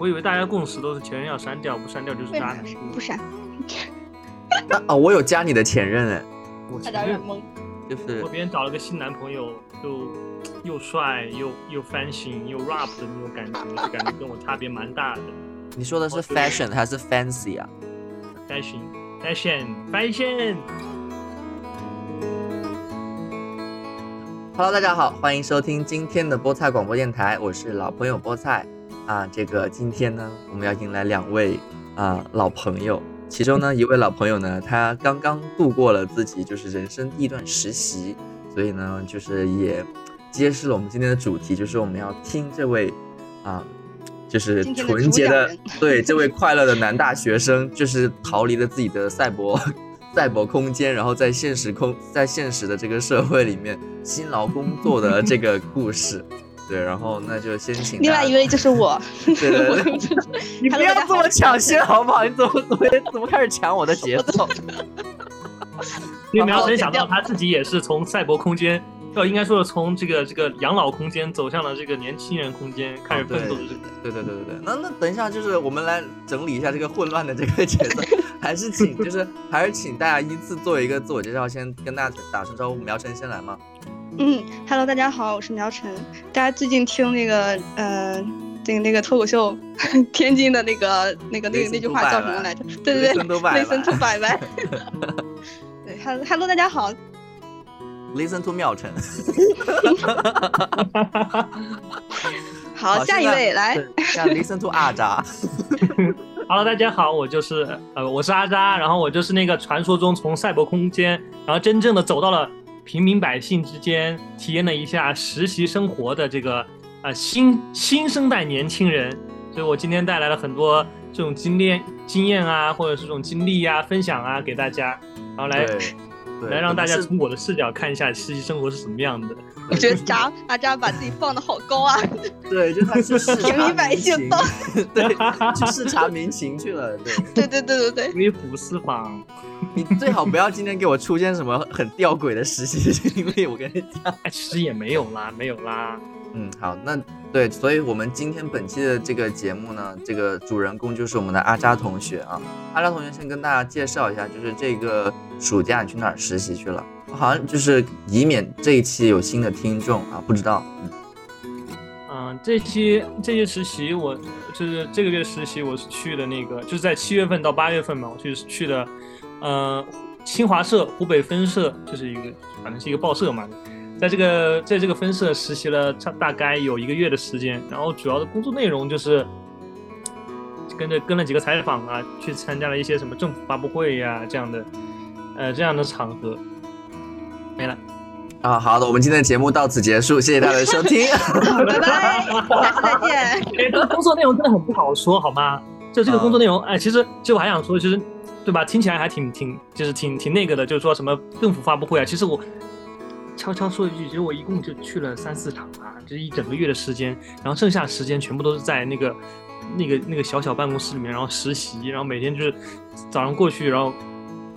我以为大家共识都是前任要删掉，不删掉就是渣男。不删。啊，我有加你的前任哎。我前任懵。就是我别人找了个新男朋友，就又帅又又 fashion 又 rap 的那种感觉，就感觉跟我差别蛮大的。你说的是 fashion 还是 fancy 啊？fashion，fashion，fashion。Hello，大家好，欢迎收听今天的菠菜广播电台，我是老朋友菠菜啊。这个今天呢，我们要迎来两位啊老朋友，其中呢一位老朋友呢，他刚刚度过了自己就是人生第一段实习，所以呢就是也揭示了我们今天的主题，就是我们要听这位啊，就是纯洁的对这位快乐的男大学生，就是逃离了自己的赛博。赛博空间，然后在现实空，在现实的这个社会里面辛劳工作的这个故事，对，然后那就先请另外一位就是我，对对对，你不要这么抢先好不好？你怎么怎么怎么开始抢我的节奏？因为苗晨想到他自己也是从赛博空间。哦，应该说是从这个这个养老空间走向了这个年轻人空间，开始奋斗的这个。对对对对对。那那等一下，就是我们来整理一下这个混乱的这个节奏，还是请就是还是请大家依次做一个自我介绍，先跟大家打声招呼。苗晨先来吗？嗯，Hello，大家好，我是苗晨。大家最近听那个呃，这个那个脱口秀，天津的那个那个那个那句话叫什么来着？对对对，Listen to 拜拜。对，Hello，大家好。Listen to 妙晨，好，下一位来。Listen to 阿扎。Hello，大家好，我就是呃，我是阿扎，然后我就是那个传说中从赛博空间，然后真正的走到了平民百姓之间，体验了一下实习生活的这个呃新新生代年轻人，所以我今天带来了很多这种经验经验啊，或者是这种经历呀，分享啊给大家，然后来。来让大家从我的视角看一下实习生活是什么样的。我觉得扎阿扎把自己放的好高啊。对，就他是平民百姓，对，去视察民情去了。对，对对对对对。微服私访，你最好不要今天给我出现什么很吊诡的实习经历。我跟你讲，哎，其实也没有啦，没有啦。嗯，好，那对，所以我们今天本期的这个节目呢，这个主人公就是我们的阿扎同学啊。阿扎同学先跟大家介绍一下，就是这个暑假你去哪儿实习去了？好像就是以免这一期有新的听众啊，不知道。嗯，嗯，这期这期实习我就是这个月实习，我是去的那个，就是在七月份到八月份嘛，我去去的，呃，新华社湖北分社，就是一个反正是一个报社嘛。在这个在这个分社实习了差大概有一个月的时间，然后主要的工作内容就是跟着跟了几个采访啊，去参加了一些什么政府发布会呀这样的，呃这样的场合，没了。啊，好的，我们今天的节目到此结束，谢谢大家的收听，拜拜，下次再见。这个工作内容真的很不好说，好吗？就这个工作内容，哎，其实其实我还想说，其实对吧？听起来还挺挺就是挺挺那个的，就是说什么政府发布会啊，其实我。悄悄说一句，其实我一共就去了三四场啊，就是一整个月的时间，然后剩下时间全部都是在那个、那个、那个小小办公室里面，然后实习，然后每天就是早上过去，然后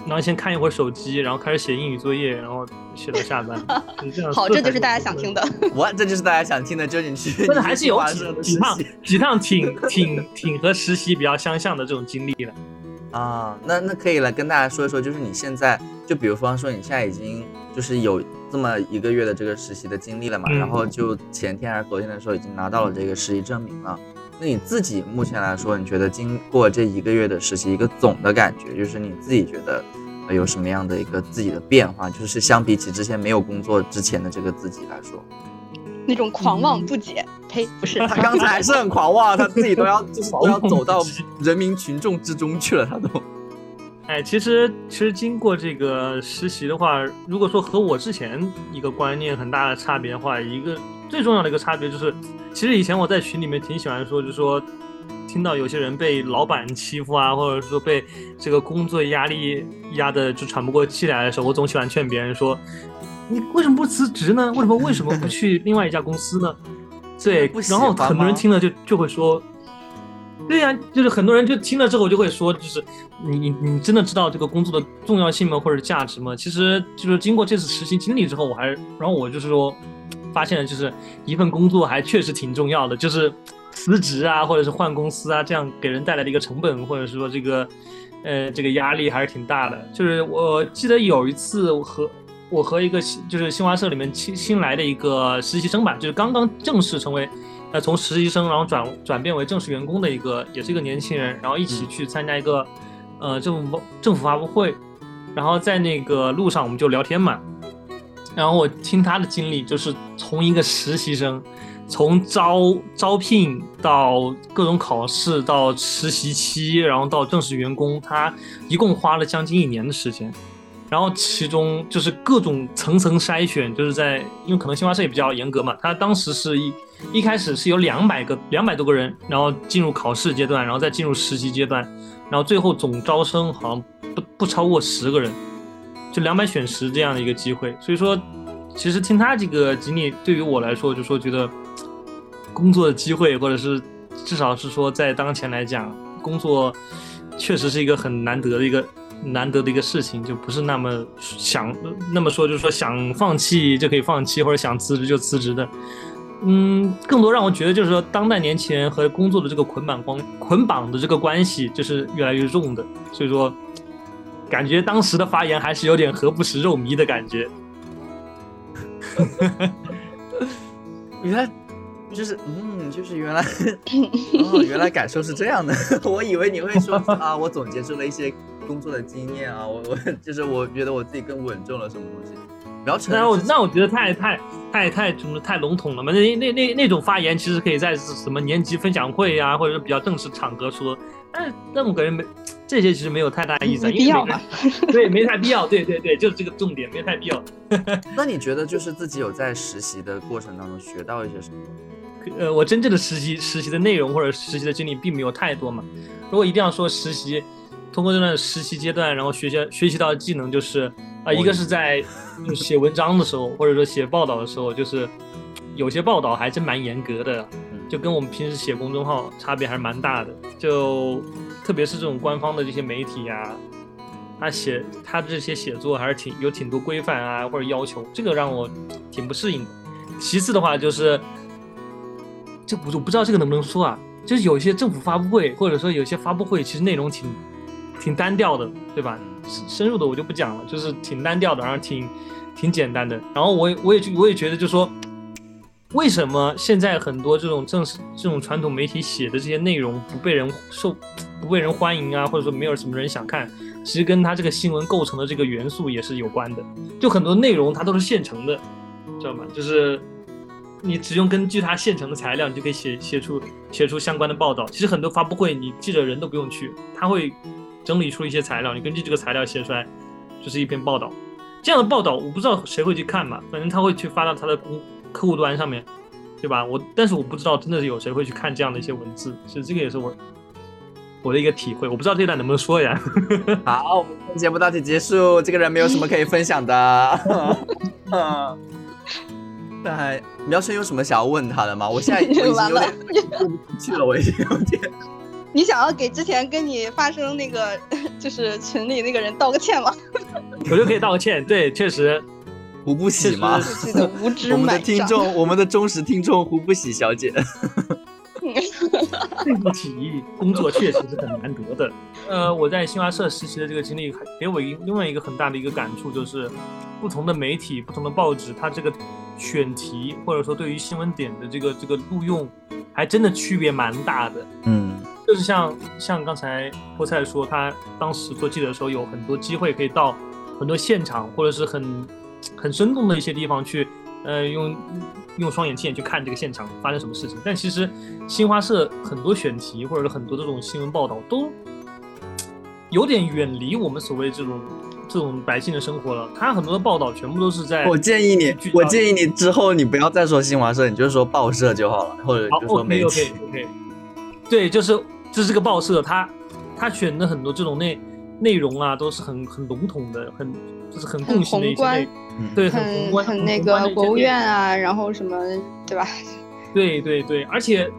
然后先看一会儿手机，然后开始写英语作业，然后写到下班。好，这就是大家想听的。我这就是大家想听的，就你去。但是还是有几 几趟几趟挺挺挺和实习比较相像的这种经历了。啊，那那可以来跟大家说一说，就是你现在就比如方说你现在已经就是有。这么一个月的这个实习的经历了嘛，然后就前天还是昨天的时候已经拿到了这个实习证明了。那你自己目前来说，你觉得经过这一个月的实习，一个总的感觉，就是你自己觉得有什么样的一个自己的变化？就是相比起之前没有工作之前的这个自己来说，那种狂妄不解，呸，不是他刚才还是很狂妄，他自己都要就是都要走到人民群众之中去了，他都。哎，其实其实经过这个实习的话，如果说和我之前一个观念很大的差别的话，一个最重要的一个差别就是，其实以前我在群里面挺喜欢说，就是说听到有些人被老板欺负啊，或者说被这个工作压力压的就喘不过气来的时候，我总喜欢劝别人说，你为什么不辞职呢？为什么为什么不去另外一家公司呢？对，然后很多人听了就就会说。对呀，就是很多人就听了之后就会说，就是你你你真的知道这个工作的重要性吗，或者价值吗？其实就是经过这次实习经历之后，我还然后我就是说，发现了就是一份工作还确实挺重要的，就是辞职啊，或者是换公司啊，这样给人带来的一个成本，或者是说这个呃这个压力还是挺大的。就是我记得有一次我和我和一个就是新华社里面新新来的一个实习生吧，就是刚刚正式成为呃从实习生然后转转变为正式员工的一个，也是一个年轻人，然后一起去参加一个呃政府政府发布会，然后在那个路上我们就聊天嘛。然后我听他的经历，就是从一个实习生，从招招聘到各种考试，到实习期，然后到正式员工，他一共花了将近一年的时间。然后其中就是各种层层筛选，就是在因为可能新华社也比较严格嘛，他当时是一一开始是有两百个两百多个人，然后进入考试阶段，然后再进入实习阶段，然后最后总招生好像不不超过十个人。就两百选十这样的一个机会，所以说，其实听他这个经历，对于我来说，就说觉得工作的机会，或者是至少是说在当前来讲，工作确实是一个很难得的一个难得的一个事情，就不是那么想那么说，就是说想放弃就可以放弃，或者想辞职就辞职的。嗯，更多让我觉得就是说，当代年轻人和工作的这个捆绑关捆绑的这个关系，就是越来越重的。所以说。感觉当时的发言还是有点“何不食肉糜”的感觉。原来就是嗯，就是原来 哦，原来感受是这样的。我以为你会说啊，我总结出了一些工作的经验啊，我我就是我觉得我自己更稳重了什么东西。然后那我那我觉得太太太太什么太笼统了嘛？那那那那种发言其实可以在什么年级分享会呀，或者是比较正式场合说。但是那么个人没这些，其实没有太大意思，没必要嘛。对，没太必要。对对对，就是这个重点，没太必要。那你觉得，就是自己有在实习的过程当中学到一些什么？呃，我真正的实习实习的内容或者实习的经历并没有太多嘛。如果一定要说实习，通过这段实习阶段，然后学习学习到的技能就是啊，一个是在写文章的时候，或者说写报道的时候，就是有些报道还真蛮严格的。就跟我们平时写公众号差别还是蛮大的，就特别是这种官方的这些媒体呀，他写他这些写作还是挺有挺多规范啊或者要求，这个让我挺不适应的。其次的话就是，这我我不知道这个能不能说啊，就是有一些政府发布会或者说有些发布会其实内容挺挺单调的，对吧？深入的我就不讲了，就是挺单调的，然后挺挺简单的。然后我也我也我也觉得就说。为什么现在很多这种正式、这种传统媒体写的这些内容不被人受、不被人欢迎啊？或者说没有什么人想看？其实跟他这个新闻构成的这个元素也是有关的。就很多内容它都是现成的，知道吗？就是你只用根据它现成的材料，你就可以写写出写出相关的报道。其实很多发布会，你记者人都不用去，他会整理出一些材料，你根据这个材料写出来就是一篇报道。这样的报道我不知道谁会去看嘛，反正他会去发到他的公。客户端上面，对吧？我但是我不知道真的是有谁会去看这样的一些文字，其实这个也是我 我的一个体会。我不知道这段能不能说呀？好，我们节目到此结束。这个人没有什么可以分享的。嗯，那还苗生有什么想要问他的吗？我现在已经有点过不去了，我已经有点。你想要给之前跟你发生那个 就是群里那个人道个歉吗？我就可以道个歉，对，确实。胡不喜吗？我们的听众，我们的忠实听众胡不喜小姐。对不起，工作确实是很难得的。呃，我在新华社实习的这个经历，给我一另外一个很大的一个感触，就是不同的媒体、不同的报纸，它这个选题或者说对于新闻点的这个这个录用，还真的区别蛮大的。嗯，就是像像刚才菠菜说，他当时做记者的时候，有很多机会可以到很多现场，或者是很。很生动的一些地方去，呃，用用双眼睛去看这个现场发生什么事情。但其实新华社很多选题或者是很多这种新闻报道都有点远离我们所谓这种这种百姓的生活了。他很多的报道全部都是在……我建议你，我建议你之后你不要再说新华社，你就说报社就好了，或者就说媒体。OK OK OK。对，就是就是这个报社，他他选的很多这种内内容啊，都是很很笼统的，很。就是很共性的一些，对，很宏观、很那个国务院啊，然后什么，对吧？对对对，而且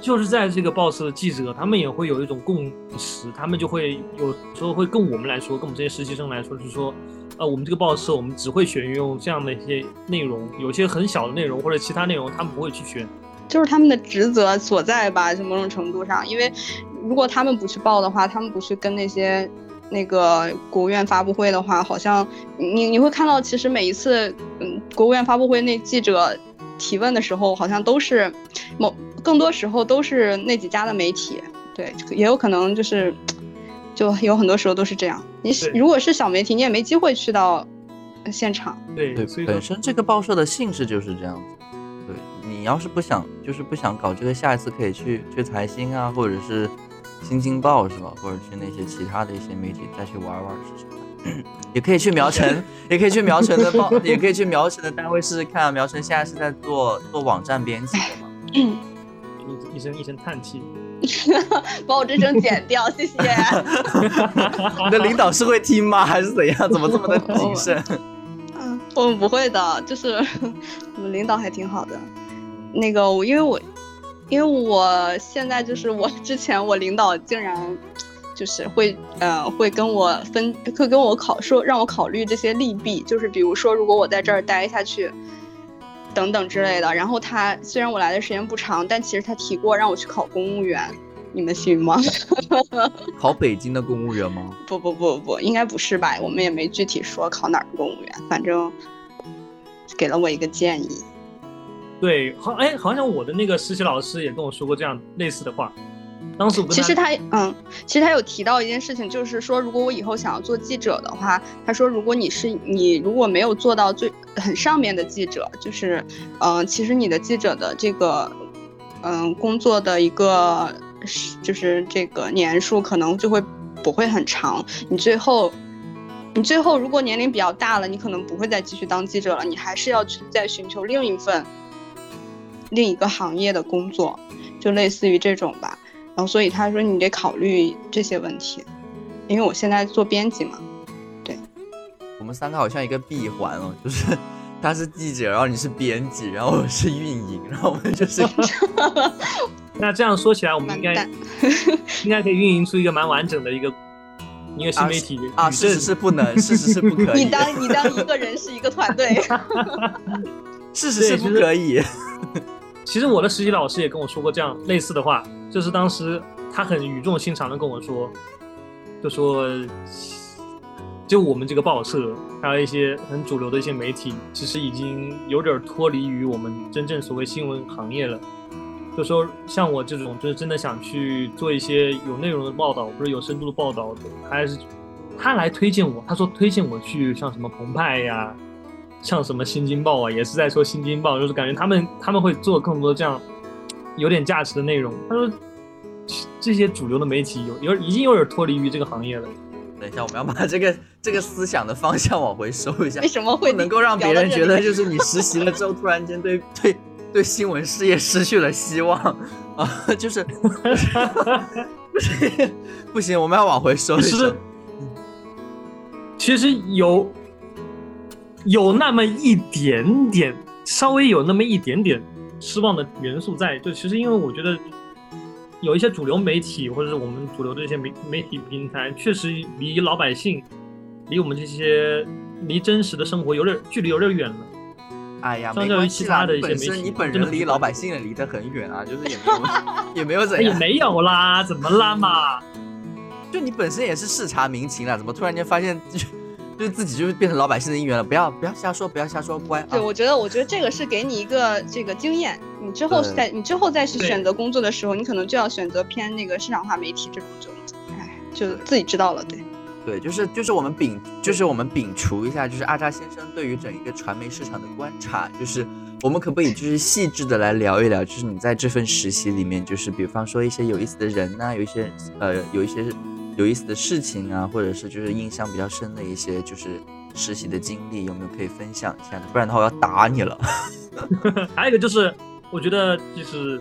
就是在这个报社的记者，他们也会有一种共识，他们就会有时候会跟我们来说，跟我们这些实习生来说，就是说，呃，我们这个报社，我们只会选用这样的一些内容，有些很小的内容或者其他内容，他们不会去选。就是他们的职责所在吧，就某种程度上，因为如果他们不去报的话，他们不去跟那些那个国务院发布会的话，好像你你会看到，其实每一次嗯国务院发布会那记者提问的时候，好像都是某更多时候都是那几家的媒体，对，也有可能就是就有很多时候都是这样。你如果是小媒体，你也没机会去到现场。对对，本身这个报社的性质就是这样子。你要是不想，就是不想搞这个，下一次可以去去财新啊，或者是新京报是吧？或者去那些其他的一些媒体再去玩玩试试看。也可以去苗城，也可以去苗城的报，也可以去苗城的单位试试看。苗城现在是在做做网站编辑的吗？一一声一声叹气，把我这声剪掉，谢谢。你的领导是会听吗？还是怎样？怎么这么的谨慎？嗯，我们不会的，就是我们领导还挺好的。那个我因为我，因为我现在就是我 之前我领导竟然，就是会呃会跟我分会跟我考说让我考虑这些利弊，就是比如说如果我在这儿待下去，等等之类的。然后他虽然我来的时间不长，但其实他提过让我去考公务员，你们信吗？考北京的公务员吗？不不不不，应该不是吧？我们也没具体说考哪儿的公务员，反正给了我一个建议。对，好，哎，好像我的那个实习老师也跟我说过这样类似的话。当时其实他，嗯，其实他有提到一件事情，就是说，如果我以后想要做记者的话，他说，如果你是你如果没有做到最很上面的记者，就是，嗯，其实你的记者的这个，嗯，工作的一个，就是这个年数可能就会不会很长。你最后，你最后如果年龄比较大了，你可能不会再继续当记者了，你还是要去再寻求另一份。另一个行业的工作，就类似于这种吧。然后，所以他说你得考虑这些问题，因为我现在做编辑嘛。对，我们三个好像一个闭环哦，就是他是记者，然后你是编辑，然后我是运营，然后我们就是。那这样说起来，我们应该 应该可以运营出一个蛮完整的一个一个新媒体啊。事实是不能，事实是不可以。你当你当一个人是一个团队，事实是不可以。其实我的实习老师也跟我说过这样类似的话，就是当时他很语重心长的跟我说，就说，就我们这个报社，还有一些很主流的一些媒体，其实已经有点脱离于我们真正所谓新闻行业了。就说像我这种，就是真的想去做一些有内容的报道，或者有深度的报道的，还是他来推荐我，他说推荐我去像什么澎湃呀。像什么新京报啊，也是在说新京报，就是感觉他们他们会做更多这样有点价值的内容。他说这些主流的媒体有有已经有点脱离于这个行业了。等一下，我们要把这个这个思想的方向往回收一下。为什么会能够让别人觉得就是你实习了之后突然间对 对对新闻事业失去了希望啊？就是不行 不行，我们要往回收。其实其实有。有那么一点点，稍微有那么一点点失望的元素在，就其实因为我觉得有一些主流媒体或者是我们主流的一些媒媒体平台，确实离老百姓，离我们这些离真实的生活有点距离有点远了。哎呀，相较于其他的一些媒体，你本人离老百姓也离得很远啊，就是也没有 也没有怎样，也没有啦，怎么啦嘛？就你本身也是视察民情了，怎么突然间发现？就自己就是变成老百姓的一员了，不要不要瞎说，不要瞎说，乖。对，我觉得我觉得这个是给你一个这个经验，你之后再你之后再去选择工作的时候，你可能就要选择偏那个市场化媒体这种就，哎，就自己知道了，对。对，就是就是我们摒就是我们摒除一下，就是阿扎先生对于整一个传媒市场的观察，就是我们可不可以就是细致的来聊一聊，就是你在这份实习里面，就是比方说一些有意思的人呐，有一些呃有一些。有意思的事情啊，或者是就是印象比较深的一些就是实习的经历，有没有可以分享一下的？不然的话我要打你了。还有一个就是，我觉得就是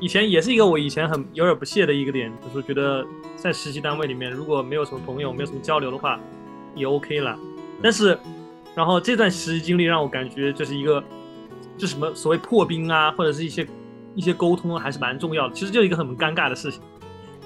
以前也是一个我以前很有点不屑的一个点，就是觉得在实习单位里面如果没有什么朋友，没有什么交流的话，也 OK 了。但是，然后这段实习经历让我感觉就是一个，就什么所谓破冰啊，或者是一些一些沟通还是蛮重要的。其实就是一个很尴尬的事情。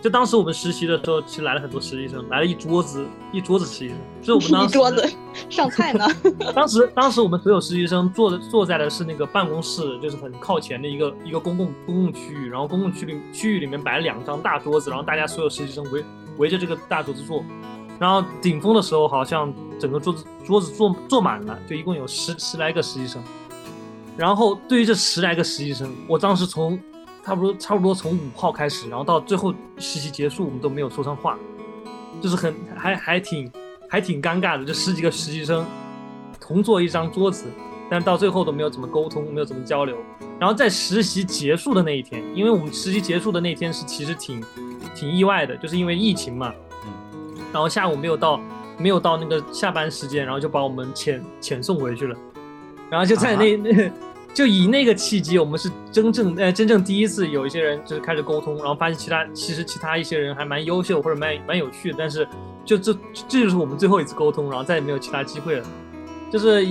就当时我们实习的时候，其实来了很多实习生，来了一桌子一桌子实习生。就是我们当时 一桌子上菜呢。当时当时我们所有实习生坐的坐在的是那个办公室，就是很靠前的一个一个公共公共区域，然后公共区里区域里面摆了两张大桌子，然后大家所有实习生围围着这个大桌子坐。然后顶峰的时候，好像整个桌子桌子坐坐满了，就一共有十十来个实习生。然后对于这十来个实习生，我当时从差不多差不多从五号开始，然后到最后实习结束，我们都没有说上话，就是很还还挺还挺尴尬的。就十几个实习生同坐一张桌子，但是到最后都没有怎么沟通，没有怎么交流。然后在实习结束的那一天，因为我们实习结束的那天是其实挺挺意外的，就是因为疫情嘛。然后下午没有到，没有到那个下班时间，然后就把我们遣遣送回去了。然后就在那那，就以那个契机，我们是真正呃真正第一次有一些人就是开始沟通，然后发现其他其实其他一些人还蛮优秀或者蛮蛮有趣的，但是就这这就是我们最后一次沟通，然后再也没有其他机会了。就是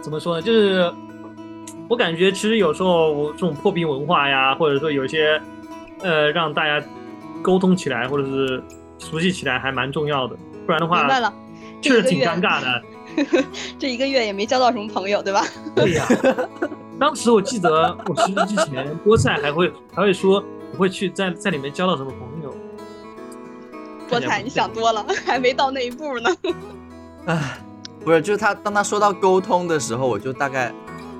怎么说呢？就是我感觉其实有时候这种破冰文化呀，或者说有些呃让大家沟通起来，或者是。熟悉起来还蛮重要的，不然的话，确实挺尴尬的。这一个月也没交到什么朋友，对吧？对呀。当时我记得我实习之前，菠菜还会还会说不会去在在里面交到什么朋友。菠菜，你想多了，还没到那一步呢。唉，不是，就是他当他说到沟通的时候，我就大概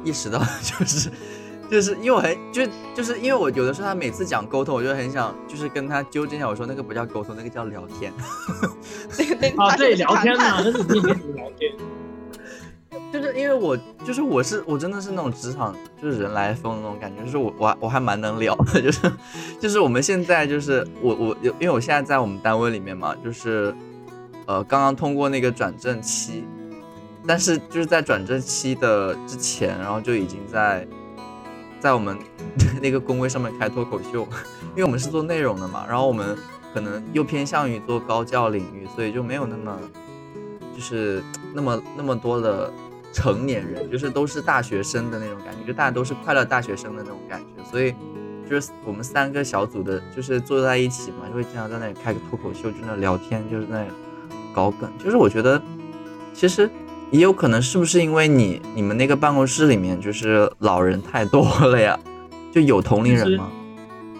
意识到就是。就是因为我很就就是因为我有的时候他每次讲沟通，我就很想就是跟他纠正一下，我说那个不叫沟通，那个叫聊天。啊，对，聊天嘛，那是边聊天。就是因为我就是我是我真的是那种职场就是人来疯的那种感觉，就是我我我还蛮能聊的，就是就是我们现在就是我我因为我现在在我们单位里面嘛，就是呃刚刚通过那个转正期，但是就是在转正期的之前，然后就已经在。在我们 那个工位上面开脱口秀，因为我们是做内容的嘛，然后我们可能又偏向于做高教领域，所以就没有那么就是那么那么多的成年人，就是都是大学生的那种感觉，就大家都是快乐大学生的那种感觉，所以就是我们三个小组的，就是坐在一起嘛，就会经常在那里开个脱口秀，就那聊天，就是那搞梗，就是我觉得其实。也有可能是不是因为你你们那个办公室里面就是老人太多了呀？就有同龄人吗？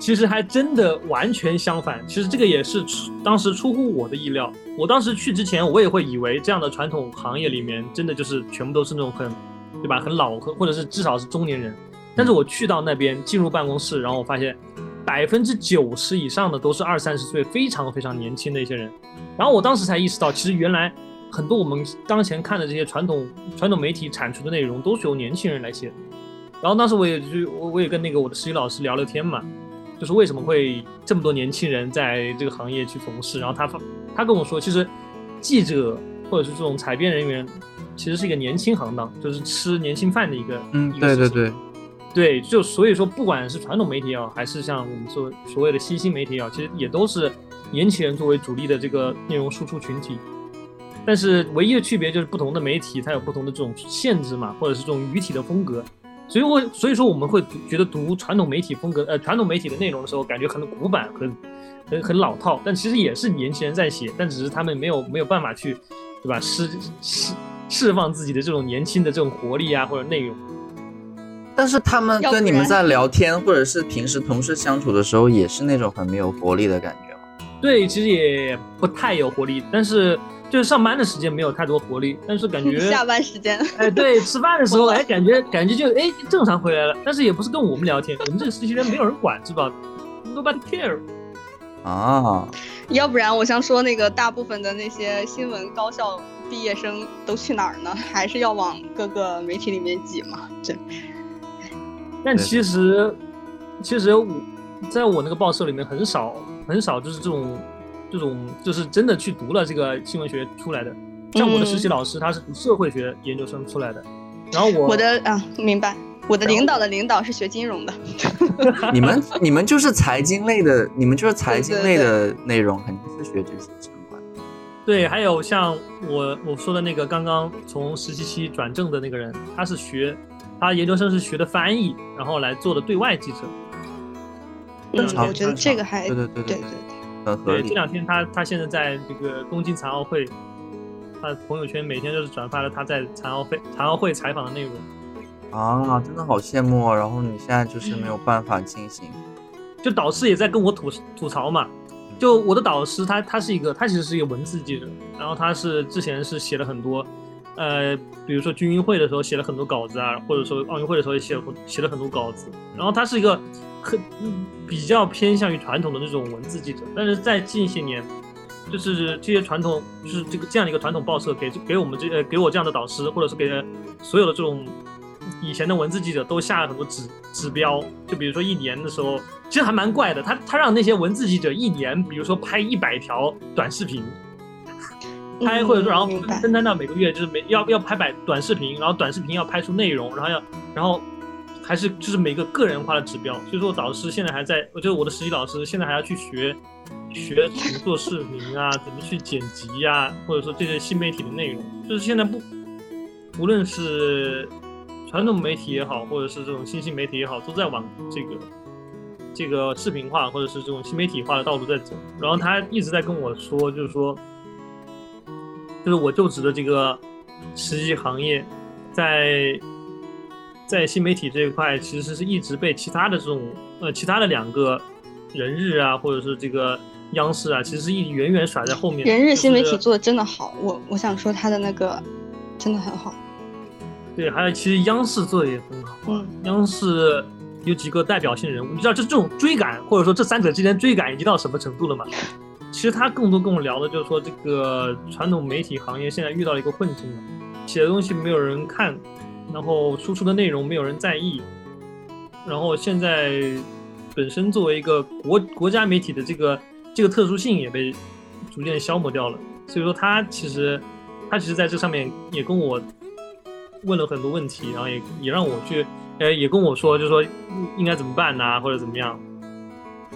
其实还真的完全相反。其实这个也是当时出乎我的意料。我当时去之前，我也会以为这样的传统行业里面真的就是全部都是那种很，对吧？很老或者是至少是中年人。但是我去到那边进入办公室，然后我发现百分之九十以上的都是二三十岁，非常非常年轻的一些人。然后我当时才意识到，其实原来。很多我们当前看的这些传统传统媒体产出的内容都是由年轻人来写，然后当时我也去我我也跟那个我的实习老师聊聊天嘛，就是为什么会这么多年轻人在这个行业去从事，然后他他跟我说，其实记者或者是这种采编人员，其实是一个年轻行当，就是吃年轻饭的一个嗯对对对对，就所以说不管是传统媒体也好，还是像我们说所谓的新兴媒体也好，其实也都是年轻人作为主力的这个内容输出群体。但是唯一的区别就是不同的媒体它有不同的这种限制嘛，或者是这种语体的风格，所以我所以说我们会觉得读传统媒体风格呃传统媒体的内容的时候，感觉很古板，很很很老套，但其实也是年轻人在写，但只是他们没有没有办法去，对吧？释释释放自己的这种年轻的这种活力啊或者内容。但是他们跟你们在聊天或者是平时同事相处的时候，也是那种很没有活力的感觉吗？对，其实也不太有活力，但是。就是上班的时间没有太多活力，但是感觉 下班时间，哎，对，吃饭的时候，哎，感觉感觉就哎正常回来了，但是也不是跟我们聊天，我们这个实习生没有人管，是吧？Nobody care。啊，要不然我想说那个大部分的那些新闻高校毕业生都去哪儿呢？还是要往各个媒体里面挤嘛？这，但其实其实我在我那个报社里面很少很少就是这种。这种就是真的去读了这个新闻学出来的，像我的实习老师，他是读社会学研究生出来的。然后我我的啊，明白。我的领导的领导是学金融的。你们你们就是财经类的，你们就是财经类的内容，肯定是学这些相关。对，还有像我我说的那个刚刚从实习期转正的那个人，他是学他研究生是学的翻译，然后来做的对外记者。嗯，我觉得这个还对对对对对。很合理。对，这两天他他现在在这个东京残奥会，他朋友圈每天就是转发了他在残奥会残奥会采访的内容。啊，真的好羡慕啊！然后你现在就是没有办法进行，就导师也在跟我吐吐槽嘛。就我的导师，他他是一个，他其实是一个文字记者，然后他是之前是写了很多，呃，比如说军运会的时候写了很多稿子啊，或者说奥运会的时候也写了写了很多稿子。然后他是一个很比较偏向于传统的那种文字记者，但是在近些年，就是这些传统，就是这个这样的一个传统报社给给我们这呃给我这样的导师，或者是给所有的这种。以前的文字记者都下了很多指指标，就比如说一年的时候，其实还蛮怪的。他他让那些文字记者一年，比如说拍一百条短视频，拍或者说然后分摊到每个月，就是每要要拍百短视频，然后短视频要拍出内容，然后要然后还是就是每个个人化的指标。所以说导师现在还在，我觉得我的实习老师现在还要去学学怎么做视频啊，怎么去剪辑呀，或者说这些新媒体的内容，就是现在不无论是。传统媒体也好，或者是这种新兴媒体也好，都在往这个这个视频化或者是这种新媒体化的道路在走。然后他一直在跟我说，就是说，就是我就职的这个实习行业，在在新媒体这一块，其实是一直被其他的这种呃其他的两个人日啊，或者是这个央视啊，其实是一远远甩在后面。人日新媒体做的真的好，我我想说他的那个真的很好。对，还有其实央视做的也很好。嗯，央视有几个代表性人物，你知道这这种追赶，或者说这三者之间追赶已经到什么程度了吗？其实他更多跟我聊的就是说，这个传统媒体行业现在遇到一个困境了，写的东西没有人看，然后输出的内容没有人在意，然后现在本身作为一个国国家媒体的这个这个特殊性也被逐渐消磨掉了。所以说他其实他其实在这上面也跟我。问了很多问题，然后也也让我去，呃，也跟我说，就说应该怎么办呐，或者怎么样。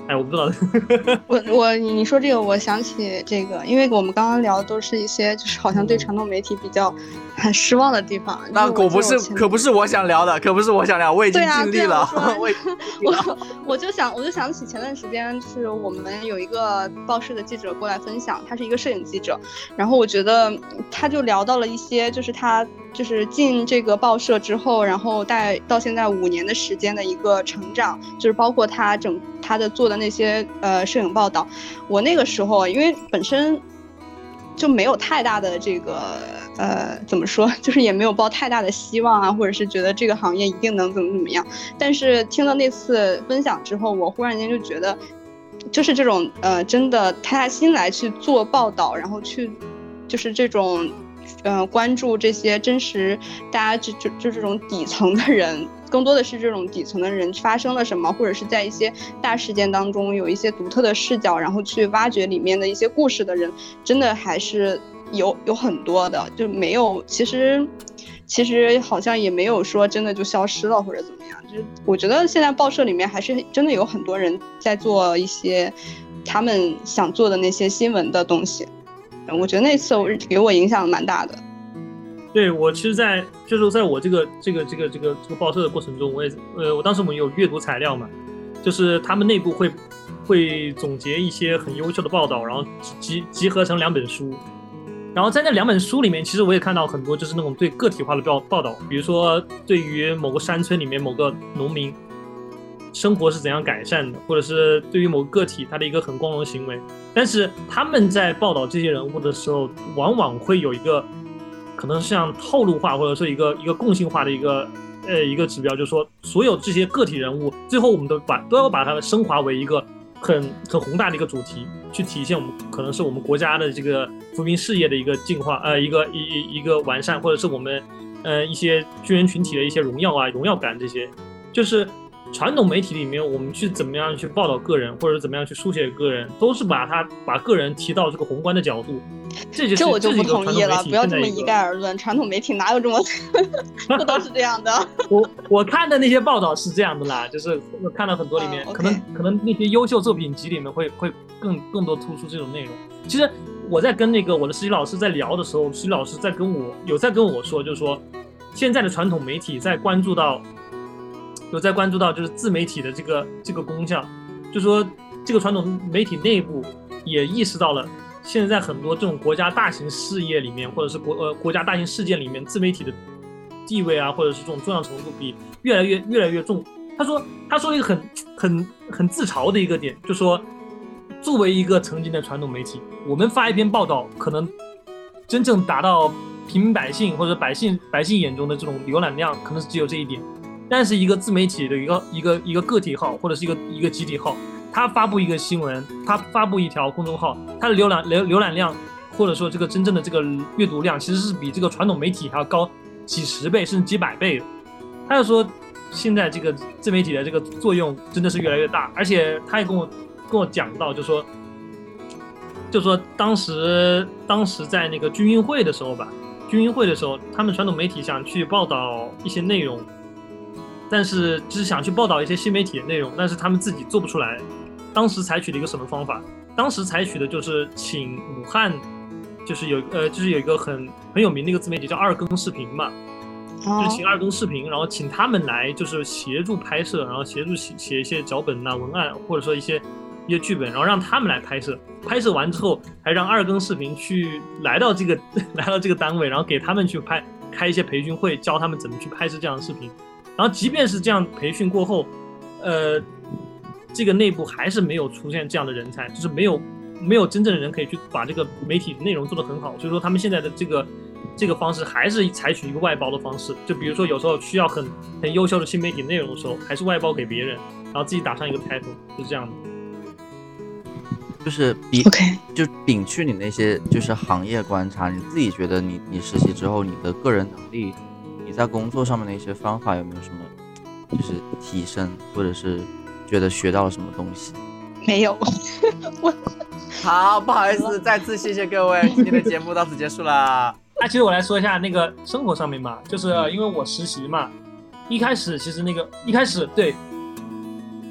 哎，我不知道。我我你说这个，我想起这个，因为我们刚刚聊的都是一些，就是好像对传统媒体比较很失望的地方。那可不是，可不是我想聊的，可不是我想聊，我已经尽力了。我我我就想，我就想起前段时间，是我们有一个报社的记者过来分享，他是一个摄影记者，然后我觉得他就聊到了一些，就是他就是进这个报社之后，然后带到现在五年的时间的一个成长，就是包括他整他的做的。那些呃摄影报道，我那个时候因为本身就没有太大的这个呃怎么说，就是也没有抱太大的希望啊，或者是觉得这个行业一定能怎么怎么样。但是听了那次分享之后，我忽然间就觉得，就是这种呃真的塌下心来去做报道，然后去就是这种。嗯，关注这些真实，大家就就就这种底层的人，更多的是这种底层的人发生了什么，或者是在一些大事件当中有一些独特的视角，然后去挖掘里面的一些故事的人，真的还是有有很多的，就没有其实其实好像也没有说真的就消失了或者怎么样，就是我觉得现在报社里面还是真的有很多人在做一些他们想做的那些新闻的东西。我觉得那次我给我影响蛮大的。对我，其实，在就是在我这个这个这个这个这个报社的过程中，我也呃，我当时我们有阅读材料嘛，就是他们内部会会总结一些很优秀的报道，然后集集合成两本书。然后在那两本书里面，其实我也看到很多就是那种对个体化的报报道，比如说对于某个山村里面某个农民。生活是怎样改善的，或者是对于某个个体他的一个很光荣的行为，但是他们在报道这些人物的时候，往往会有一个可能是像套路化，或者说一个一个共性化的一个呃一个指标，就是说所有这些个体人物，最后我们都把都要把它升华为一个很很宏大的一个主题，去体现我们可能是我们国家的这个扶贫事业的一个进化，呃一个一一个完善，或者是我们呃一些军人群体的一些荣耀啊荣耀感这些，就是。传统媒体里面，我们去怎么样去报道个人，或者怎么样去书写个人，都是把他把个人提到这个宏观的角度。这就这我就不同意了，不要这么一概而论。传统媒体哪有这么 不都是这样的？我我看的那些报道是这样的啦，就是我看了很多里面，可能可能那些优秀作品集里面会会更更多突出这种内容。其实我在跟那个我的实习老师在聊的时候，实习老师在跟我有在跟我说，就是说现在的传统媒体在关注到。有在关注到就是自媒体的这个这个功效，就说这个传统媒体内部也意识到了，现在很多这种国家大型事业里面，或者是国呃国家大型事件里面，自媒体的地位啊，或者是这种重要程度比越来越越来越重。他说，他说一个很很很自嘲的一个点，就说，作为一个曾经的传统媒体，我们发一篇报道，可能真正达到平民百姓或者百姓百姓眼中的这种浏览量，可能是只有这一点。但是一个自媒体的一个一个一个个体号或者是一个一个集体号，他发布一个新闻，他发布一条公众号，他的浏览浏浏览量或者说这个真正的这个阅读量，其实是比这个传统媒体还要高几十倍甚至几百倍。他就说，现在这个自媒体的这个作用真的是越来越大，而且他也跟我跟我讲到，就说就说当时当时在那个军运会的时候吧，军运会的时候，他们传统媒体想去报道一些内容。但是就是想去报道一些新媒体的内容，但是他们自己做不出来。当时采取了一个什么方法？当时采取的就是请武汉，就是有呃，就是有一个很很有名的一个自媒体叫二更视频嘛，就请二更视频，然后请他们来就是协助拍摄，然后协助写写一些脚本呐、文案，或者说一些一些剧本，然后让他们来拍摄。拍摄完之后，还让二更视频去来到这个 来到这个单位，然后给他们去拍开一些培训会，教他们怎么去拍摄这样的视频。然后，即便是这样培训过后，呃，这个内部还是没有出现这样的人才，就是没有没有真正的人可以去把这个媒体内容做得很好。所以说，他们现在的这个这个方式还是采取一个外包的方式。就比如说，有时候需要很很优秀的新媒体内容的时候，还是外包给别人，然后自己打上一个 title，是这样的。就是比 OK，就摒去你那些就是行业观察，你自己觉得你你实习之后你的个人能力。在工作上面的一些方法有没有什么，就是提升，或者是觉得学到了什么东西？没有，我好不好意思，再次谢谢各位，今天的节目到此结束了。那其实我来说一下那个生活上面嘛，就是因为我实习嘛，一开始其实那个一开始对，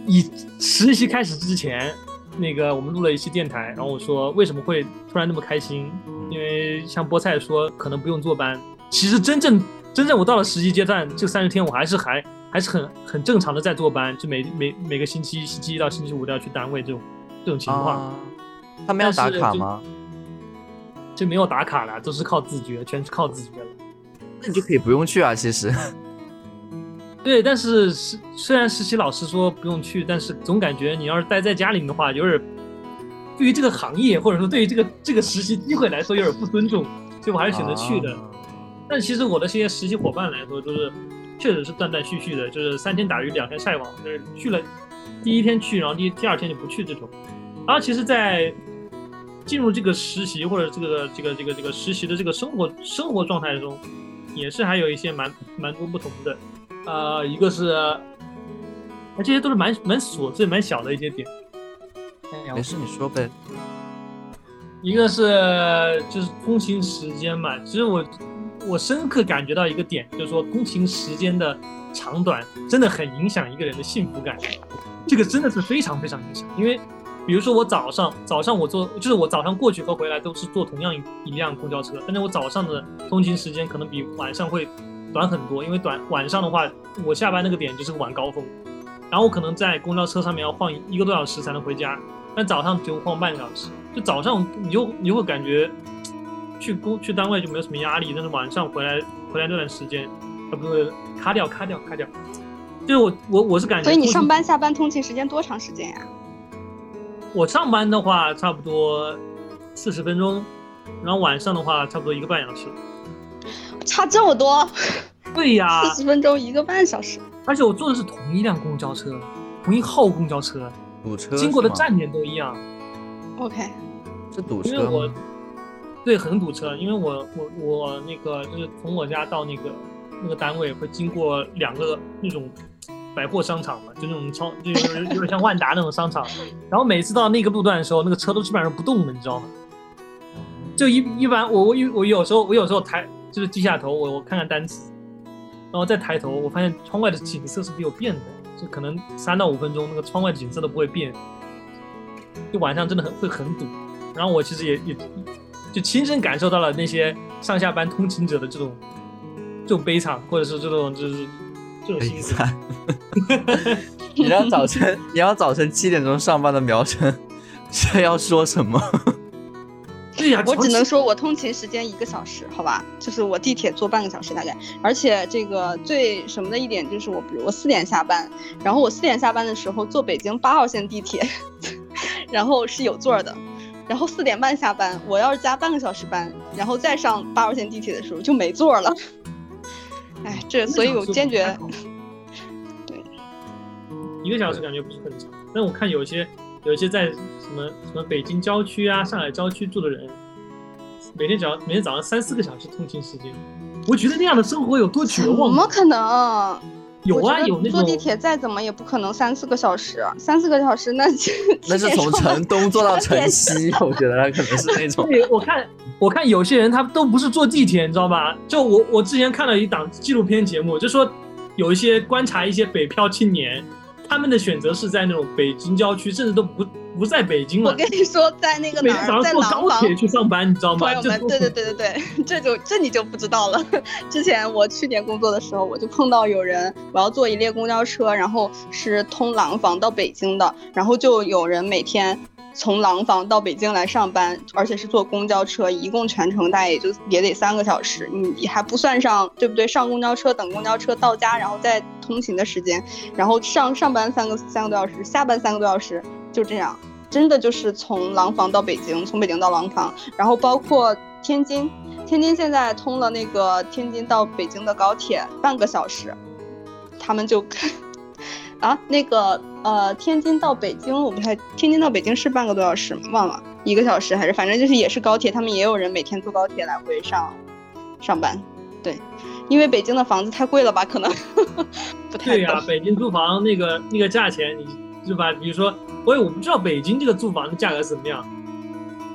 以实习开始之前，那个我们录了一期电台，然后我说为什么会突然那么开心，因为像菠菜说可能不用坐班，其实真正。真正我到了实习阶段，这三十天我还是还还是很很正常的在坐班，就每每每个星期星期一到星期五都要去单位这种这种情况。他们要打卡吗？就没有打卡了，都是靠自觉，全是靠自觉了。那你就可以不用去啊，其实。对，但是是虽然实习老师说不用去，但是总感觉你要是待在家里面的话，有点对于这个行业或者说对于这个这个实习机会来说有点不尊重，所以我还是选择去的。但其实我的这些实习伙伴来说，都是确实是断断续续的，就是三天打鱼两天晒网，就是去了第一天去，然后第第二天就不去这种。然后其实，在进入这个实习或者这个这个这个这个实习的这个生活生活状态中，也是还有一些蛮蛮多不同的。呃，一个是，那这些都是蛮蛮琐碎、蛮小的一些点。没事，你说呗。一个是就是通勤时间嘛，其实我。我深刻感觉到一个点，就是说通勤时间的长短真的很影响一个人的幸福感，这个真的是非常非常影响。因为，比如说我早上早上我坐，就是我早上过去和回来都是坐同样一一辆公交车，但是我早上的通勤时间可能比晚上会短很多，因为短晚上的话，我下班那个点就是晚高峰，然后我可能在公交车上面要晃一个多小时才能回家，但早上就晃半个小时，就早上你就你就会感觉。去工去单位就没有什么压力，但是晚上回来回来那段时间，啊不是卡掉卡掉卡掉。就是我我我是感觉，所以你上班下班通勤时间多长时间呀？我上班的话差不多四十分钟，然后晚上的话差不多一个半小时。差这么多？对呀，四十分钟一个半小时。而且我坐的是同一辆公交车，同一号公交车，堵车，经过的站点都一样。OK，是堵车因为我。对，很堵车，因为我我我那个就是从我家到那个那个单位会经过两个那种百货商场嘛，就那种超就是有点像万达那种商场，然后每次到那个路段的时候，那个车都基本上不动的，你知道吗？就一一般我我我有时候我有时候抬就是低下头我我看看单词，然后再抬头，我发现窗外的景色是没有变的，就可能三到五分钟那个窗外景色都不会变，就晚上真的很会很堵，然后我其实也也。就亲身感受到了那些上下班通勤者的这种这种悲惨，或者是这种就是这种心酸。你让早晨你让早晨七点钟上班的苗晨这要说什么？对呀，我只能说我通勤时间一个小时，好吧，就是我地铁坐半个小时大概。而且这个最什么的一点就是我，比如我四点下班，然后我四点下班的时候坐北京八号线地铁，然后是有座的，然后四点半下班，我要是加半个小时班，然后再上八号线地铁的时候就没座了。哎，这所以我坚决。对，一个小时感觉不是很长，但我看有一些。有一些在什么什么北京郊区啊、上海郊区住的人，每天早每天早上三四个小时通勤时间，我觉得那样的生活有多绝望？怎么可能？有啊，有那坐地铁再怎么也不可能三四个小时，三四个小时那 那是从城东坐到城西，我觉得可能是那 种。我看我看有些人他都不是坐地铁，你知道吧？就我我之前看了一档纪录片节目，就说有一些观察一些北漂青年。他们的选择是在那种北京郊区，甚至都不不在北京了。我跟你说，在那个哪儿，在坐高铁去上班，你知道吗？朋友们，对对对对对，这就这你就不知道了。之前我去年工作的时候，我就碰到有人，我要坐一列公交车，然后是通廊坊到北京的，然后就有人每天。从廊坊到北京来上班，而且是坐公交车，一共全程大概也就也得三个小时，你还不算上，对不对？上公交车等公交车到家，然后再通勤的时间，然后上上班三个三个多小时，下班三个多小时，就这样，真的就是从廊坊到北京，从北京到廊坊，然后包括天津，天津现在通了那个天津到北京的高铁，半个小时，他们就。啊，那个呃，天津到北京，我不太，天津到北京是半个多小时？忘了，一个小时还是，反正就是也是高铁，他们也有人每天坐高铁来回上上班。对，因为北京的房子太贵了吧？可能 不太。对呀，北京租房那个那个价钱，你是吧？比如说，我也我不知道北京这个租房的价格怎么样。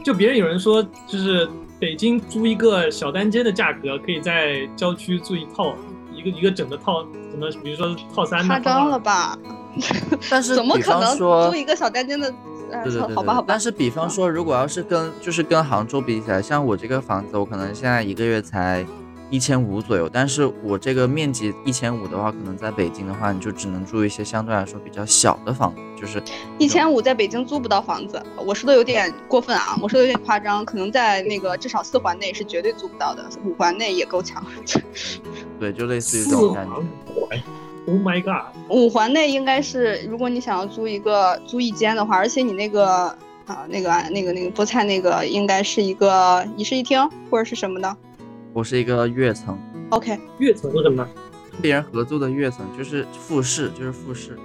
就别人有人说，就是北京租一个小单间的价格，可以在郊区租一套。一个一个整的套，什么比如说套餐夸张了吧？但是怎么可能租一个小单间的？对对对，好吧好吧。但是比方说，如果要是跟就是跟杭州比起来，像我这个房子，我可能现在一个月才。一千五左右，但是我这个面积一千五的话，可能在北京的话，你就只能住一些相对来说比较小的房子，就是一千五在北京租不到房子。我说的有点过分啊，我说的有点夸张，可能在那个至少四环内是绝对租不到的，五环内也够呛。对，就类似于这种感觉。Oh my god！五环内应该是，如果你想要租一个租一间的话，而且你那个啊那个那个那个菠菜那个应该是一个一室一厅或者是什么的。我是一个跃层，OK，跃层是什么？跟别人合租的跃层就是复式，就是复式。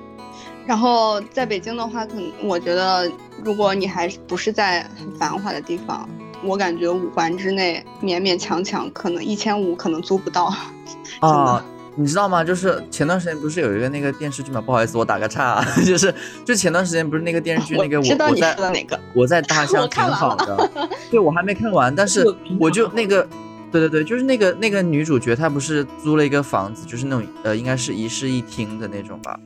然后在北京的话，可能我觉得，如果你还不是在很繁华的地方，我感觉五环之内勉勉强强可能一千五可能租不到。啊，你知道吗？就是前段时间不是有一个那个电视剧嘛？不好意思，我打个岔，啊 就是就前段时间不是那个电视剧那个我我在哪个？我在大 象挺好的，对我还没看完，但是我就那个。对对对，就是那个那个女主角，她不是租了一个房子，就是那种呃，应该是一室一厅的那种吧。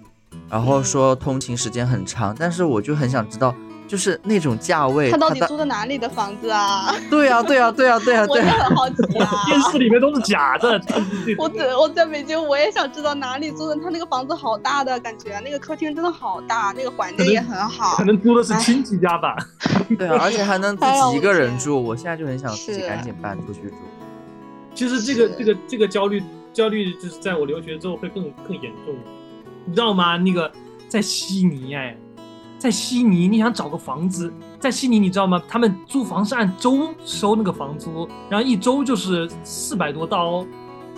然后说通勤时间很长，但是我就很想知道，就是那种价位，她到底租的哪里的房子啊？对呀对呀对呀对呀 对。我也很好奇啊。电视里面都是假的。我在我在北京，我也想知道哪里租的。他那个房子好大的感觉，那个客厅真的好大，那个环境也很好。可能租的是亲戚家吧。对啊，而且还能自己一个人住。我现在就很想自己赶紧搬出去住。其实这个这个这个焦虑焦虑就是在我留学之后会更更严重，你知道吗？那个在悉尼哎，在悉尼你想找个房子，在悉尼你知道吗？他们租房是按周收那个房租，然后一周就是四百多刀，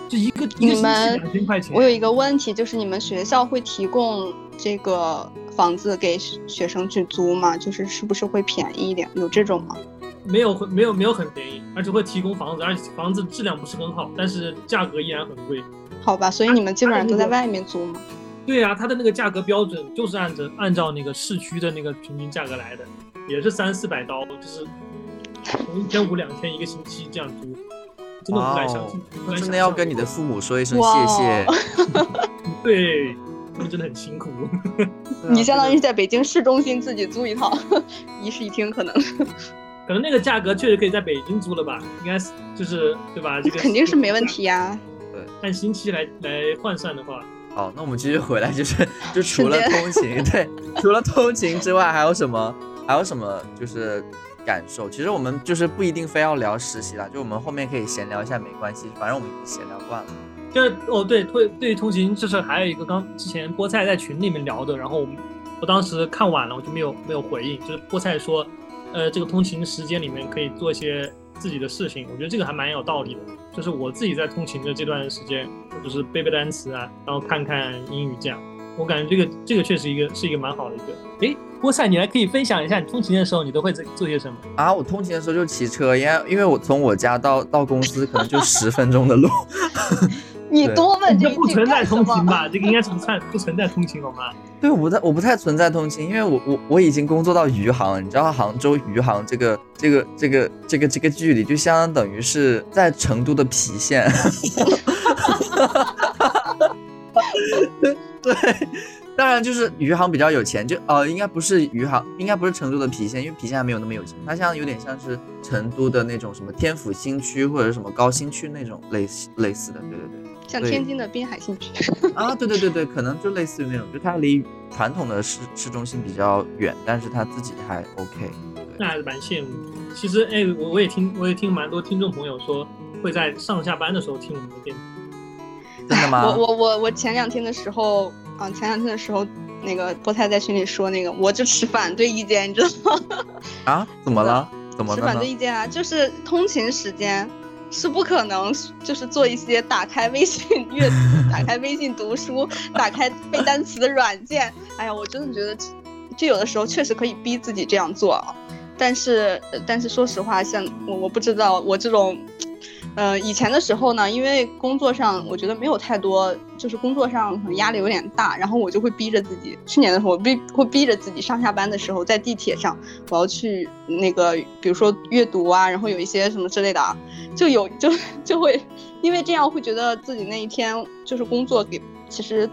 就一个一个星期两千块钱。我有一个问题，就是你们学校会提供这个房子给学生去租吗？就是是不是会便宜一点？有这种吗？没有没有没有很便宜，而且会提供房子，而且房子质量不是很好，但是价格依然很贵。好吧，所以你们基本上都在外面租吗？对呀，它的那个价格标准就是按着按照那个市区的那个平均价格来的，也是三四百刀，就是从一千五两千一个星期这样租，真的不敢相信。真的要跟你的父母说一声谢谢。对，他们真的很辛苦。你相当于在北京市中心自己租一套 一室一厅，可能。可能那个价格确实可以在北京租了吧？应该是就是对吧？这个肯定是没问题呀。对，按星期来来换算的话。好，那我们继续回来，就是就 除了通勤，对，除了通勤之外，还有什么还有什么就是感受？其实我们就是不一定非要聊实习了，就我们后面可以闲聊一下，没关系，反正我们已经闲聊惯了。就是哦，对，对，对于通勤，就是还有一个刚之前菠菜在群里面聊的，然后我我当时看晚了，我就没有没有回应。就是菠菜说，呃，这个通勤时间里面可以做一些自己的事情，我觉得这个还蛮有道理的。就是我自己在通勤的这段时间，就是背背单词啊，然后看看英语这样，我感觉这个这个确实一个是一个蛮好的一个。诶，菠菜，你还可以分享一下你通勤的时候你都会做做些什么啊？我通勤的时候就骑车，因为因为我从我家到到公司可能就十分钟的路。你多问这不存在通勤吧？这个应该是不算不存在通勤好吗？对，我不太我不太存在通勤，因为我我我已经工作到余杭了，你知道杭州余杭这个这个这个这个这个距离，就相当等于是在成都的郫县。对，当然就是余杭比较有钱，就呃应该不是余杭，应该不是成都的郫县，因为郫县还没有那么有钱，它像有点像是成都的那种什么天府新区或者什么高新区那种类似类似的，对对对。像天津的滨海新区啊，对对对对，可能就类似于那种，就它离传统的市市中心比较远，但是它自己还 OK，那还是蛮羡慕。其实，哎，我我也听，我也听蛮多听众朋友说，会在上下班的时候听我们的电台。真的吗？我我我我前两天的时候，啊，前两天的时候，那个菠菜在群里说那个，我就持反对意见，你知道吗？啊？怎么了？怎么了？持反对意见啊，就是通勤时间。是不可能，就是做一些打开微信阅读、打开微信读书、打开背单词的软件。哎呀，我真的觉得，就有的时候确实可以逼自己这样做啊，但是，但是说实话，像我，我不知道我这种。呃，以前的时候呢，因为工作上我觉得没有太多，就是工作上可能压力有点大，然后我就会逼着自己。去年的时候，我逼会逼着自己上下班的时候，在地铁上，我要去那个，比如说阅读啊，然后有一些什么之类的啊，就有就 就会，因为这样会觉得自己那一天就是工作给其实。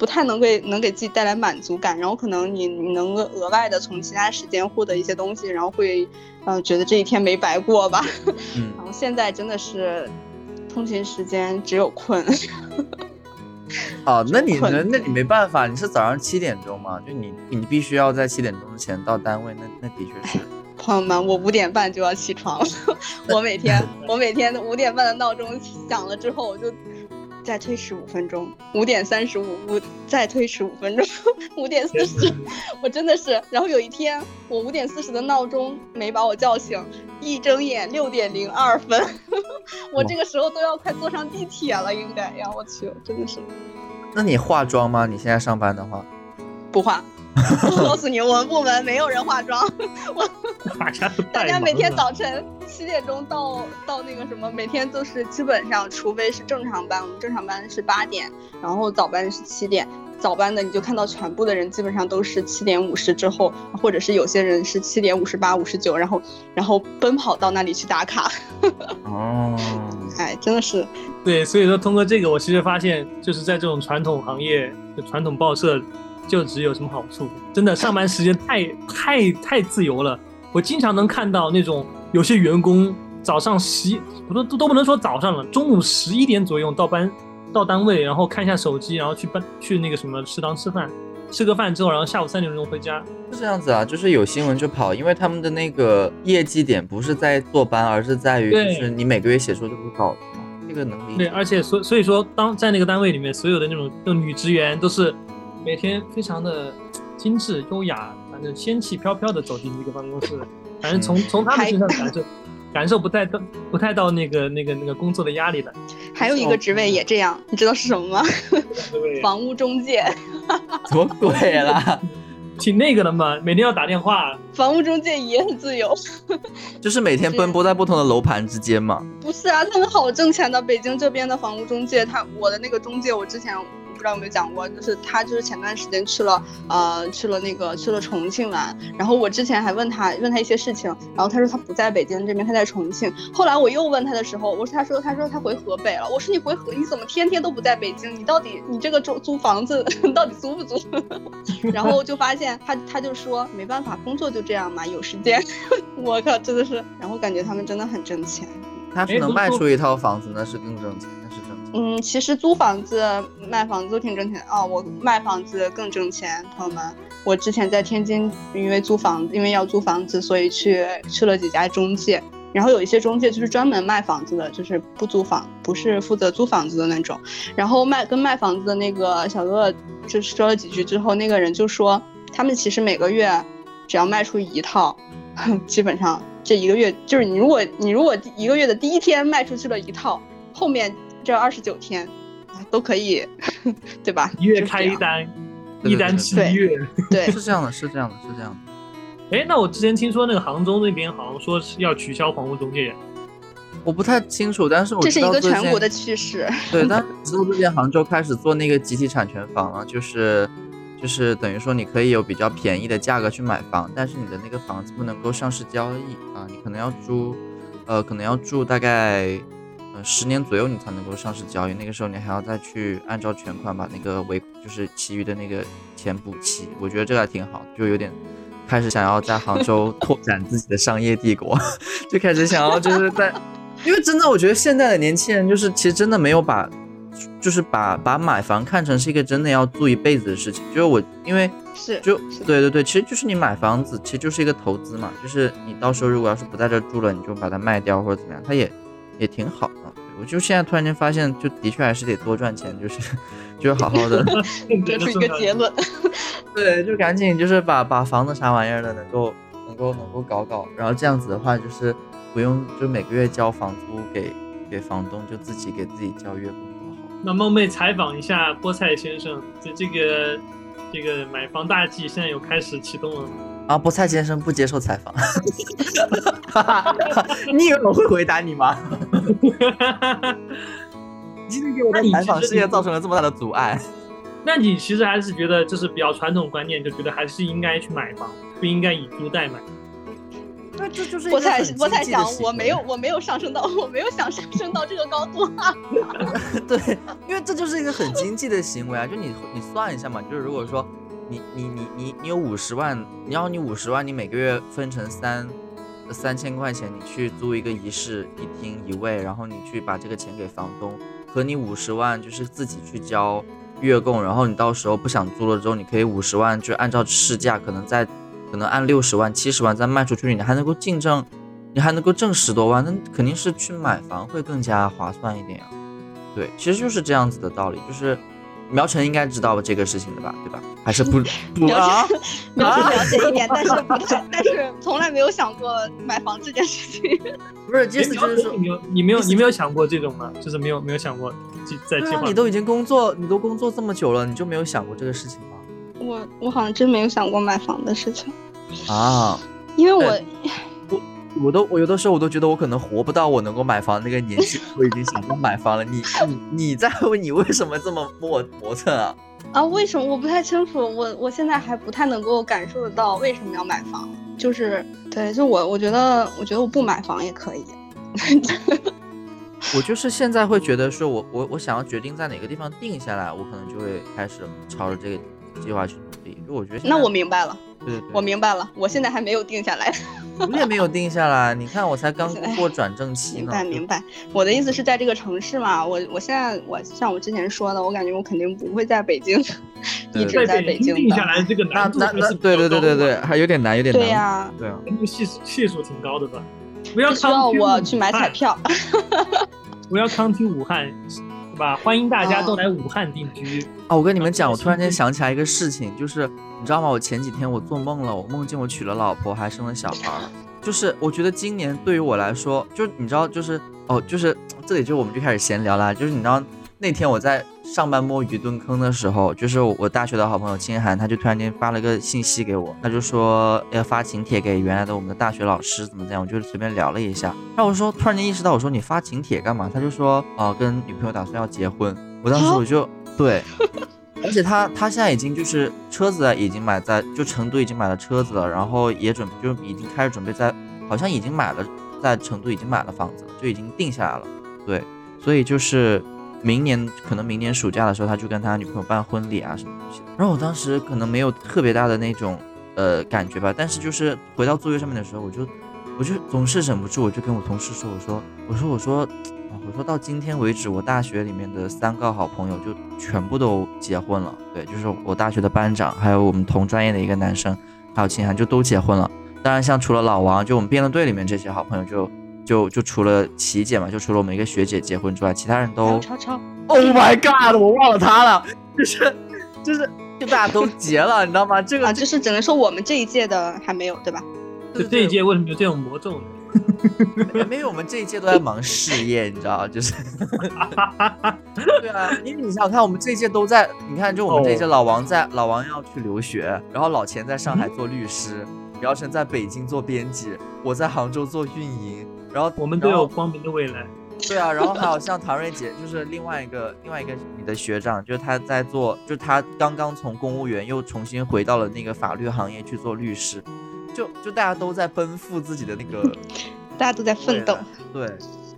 不太能给能给自己带来满足感，然后可能你你能够额外的从其他时间获得一些东西，然后会，嗯，觉得这一天没白过吧。嗯。然后现在真的是，通勤时间只有困。哦，那你那那你没办法，你是早上七点钟嘛？就你你必须要在七点钟之前到单位，那那的确是。朋友们，我五点半就要起床了，我每天我每天五点半的闹钟响了之后，我就。再推迟五分钟，五点三十五，五再推迟五分钟，五点四十，我真的是。然后有一天，我五点四十的闹钟没把我叫醒，一睁眼六点零二分，我这个时候都要快坐上地铁了，应该呀，我去，真的是。那你化妆吗？你现在上班的话，不化。我 告诉你，我们部门没有人化妆。我 大家 每天早晨七点钟到到那个什么，每天都是基本上，除非是正常班，我们正常班是八点，然后早班是七点。早班的你就看到全部的人基本上都是七点五十之后，或者是有些人是七点五十八、五十九，然后然后奔跑到那里去打卡。哦，哎，真的是。对，所以说通过这个，我其实发现就是在这种传统行业的传统报社。就职有什么好处？真的上班时间太太太自由了。我经常能看到那种有些员工早上十一，不都都不能说早上了，中午十一点左右到班到单位，然后看一下手机，然后去班去那个什么食堂吃饭，吃个饭之后，然后下午三点钟回家。是这样子啊，就是有新闻就跑，因为他们的那个业绩点不是在坐班，而是在于就是你每个月写出这个稿子嘛，这个能力。对，而且所所以说，当在那个单位里面，所有的那种那种女职员都是。每天非常的精致优雅，反正仙气飘飘的走进一个办公室，反正从从他们身上感受感受不太到不太到那个那个那个工作的压力的。还有一个职位也这样，你知道是什么吗？房屋中介。什么鬼啦？挺那个的嘛，每天要打电话。房屋中介也很自由，就是每天奔波在不同的楼盘之间嘛。不是啊，他们好挣钱的。北京这边的房屋中介，他我的那个中介，我之前。不知道有没有讲过，就是他就是前段时间去了，呃，去了那个去了重庆玩。然后我之前还问他问他一些事情，然后他说他不在北京这边，他在重庆。后来我又问他的时候，我说他说他说他回河北了。我说你回河你怎么天天都不在北京？你到底你这个租租房子到底租不租？然后就发现他他就说没办法，工作就这样嘛，有时间。我靠，真的是，然后感觉他们真的很挣钱。他是能卖出一套房子，那是更挣钱。嗯，其实租房子、卖房子都挺挣钱哦。我卖房子更挣钱，朋友们。我之前在天津，因为租房子，因为要租房子，所以去去了几家中介。然后有一些中介就是专门卖房子的，就是不租房，不是负责租房子的那种。然后卖跟卖房子的那个小哥就说了几句之后，那个人就说，他们其实每个月只要卖出一套，基本上这一个月就是你如果你如果一个月的第一天卖出去了一套，后面这二十九天都可以，对吧？一月开一单，一单七月，对，是这样的，是这样的，是这样的。哎，那我之前听说那个杭州那边好像说是要取消房屋中介，我不太清楚，但是我这是一个全国的趋势。对，但知道最近杭州开始做那个集体产权房了，就是就是等于说你可以有比较便宜的价格去买房，但是你的那个房子不能够上市交易啊，你可能要租，呃，可能要住大概呃十年左右你才能够上市交易，那个时候你还要再去按照全款把那个尾就是其余的那个钱补齐，我觉得这个还挺好，就有点。开始想要在杭州 拓展自己的商业帝国，就开始想要就是在，因为真的我觉得现在的年轻人就是其实真的没有把，就是把把买房看成是一个真的要住一辈子的事情。就是我因为是就对对对，其实就是你买房子其实就是一个投资嘛，就是你到时候如果要是不在这住了，你就把它卖掉或者怎么样，它也也挺好的。我就现在突然间发现，就的确还是得多赚钱，就是。就好好的得出一个结论，对，就赶紧就是把把房子啥玩意儿的能够能够能够搞搞，然后这样子的话就是不用就每个月交房租给给房东，就自己给自己交月供多好。那梦妹采访一下菠菜先生，就这个这个买房大计现在有开始启动了吗？啊，菠菜先生不接受采访，你以为我会回答你吗？今天给我的采访事业造成了这么大的阻碍，那你其实还是觉得就是比较传统观念，就觉得还是应该去买房，不应该以租代买。那这就是我在我在想，我没有我没有上升到我没有想上升到这个高度啊。对，因为这就是一个很经济的行为啊，就你你算一下嘛，就是如果说你你你你你有五十万，你要你五十万，你每个月分成三三千块钱，你去租一个一室一厅一卫，然后你去把这个钱给房东。和你五十万就是自己去交月供，然后你到时候不想租了之后，你可以五十万就按照市价，可能再可能按六十万、七十万再卖出去，你还能够净挣，你还能够挣十多万，那肯定是去买房会更加划算一点啊。对，其实就是这样子的道理，就是。苗晨应该知道这个事情的吧，对吧？还是不 不啊？苗晨了解一点，但是不太，但是从来没有想过买房这件事情。不是，意思就是说，你没有，你没有，你没有想过这种吗？就是没有，没有想过在计划。你都已经工作，你都工作这么久了，你就没有想过这个事情吗？我我好像真没有想过买房的事情啊，因为我。我都我有的时候我都觉得我可能活不到我能够买房那个年纪，我已经想要买房了。你你你在问 你为什么这么磨磨蹭啊？啊，为什么我不太清楚？我我现在还不太能够感受得到为什么要买房。就是对，就我我觉得我觉得我不买房也可以。我就是现在会觉得说我我我想要决定在哪个地方定下来，我可能就会开始朝着这个计划去努力。就我觉得那我明白了，对，我明白了，我现在还没有定下来。我也没有定下来，你看我才刚过转正期呢。明白明白，我的意思是在这个城市嘛，我我现在我像我之前说的，我感觉我肯定不会在北京 一直在北京定下来这个难度那那对对对对对，还有点难，有点难。对呀，对啊，系数系数挺高的吧？不要需要我去买彩票。不要康体武汉。吧，欢迎大家都来武汉定居啊！我跟你们讲，我突然间 想起来一个事情，就是你知道吗？我前几天我做梦了，我梦见我娶了老婆，还生了小孩。就是我觉得今年对于我来说，就是你知道，就是哦，就是 这里就我们就开始闲聊啦。就是你知道那天我在。上班摸鱼蹲坑的时候，就是我大学的好朋友清寒，他就突然间发了个信息给我，他就说要发请帖给原来的我们的大学老师，怎么怎样，我就随便聊了一下。然后我说，突然间意识到，我说你发请帖干嘛？他就说，哦，跟女朋友打算要结婚。我当时我就对，而且他他现在已经就是车子已经买在就成都已经买了车子了，然后也准就已经开始准备在，好像已经买了在成都已经买了房子了，就已经定下来了。对，所以就是。明年可能明年暑假的时候，他就跟他女朋友办婚礼啊什么东西。然后我当时可能没有特别大的那种呃感觉吧，但是就是回到座位上面的时候，我就我就总是忍不住，我就跟我同事说，我说我说我说我说到今天为止，我大学里面的三个好朋友就全部都结婚了。对，就是我大学的班长，还有我们同专业的一个男生，还有秦涵，就都结婚了。当然，像除了老王，就我们辩论队里面这些好朋友，就就就除了琪姐嘛，就除了我们一个学姐结婚之外，其他人都超超。Oh my god！我忘了他了，就是就是就大家都结了，你知道吗？这个啊，就是只能说我们这一届的还没有，对吧？就这一届为什么有这种魔咒呢？没有，我们这一届都在忙事业，你知道就是，对啊，因为你想想看，我们这一届都在，你看，就我们这一届，老王在，老王要去留学，然后老钱在上海做律师，姚晨在北京做编辑，我在杭州做运营，然后我们都有光明的未来。对啊，然后还有像唐瑞姐，就是另外一个另外一个你的学长，就是他在做，就是他刚刚从公务员又重新回到了那个法律行业去做律师。就就大家都在奔赴自己的那个，大家都在奋斗。对，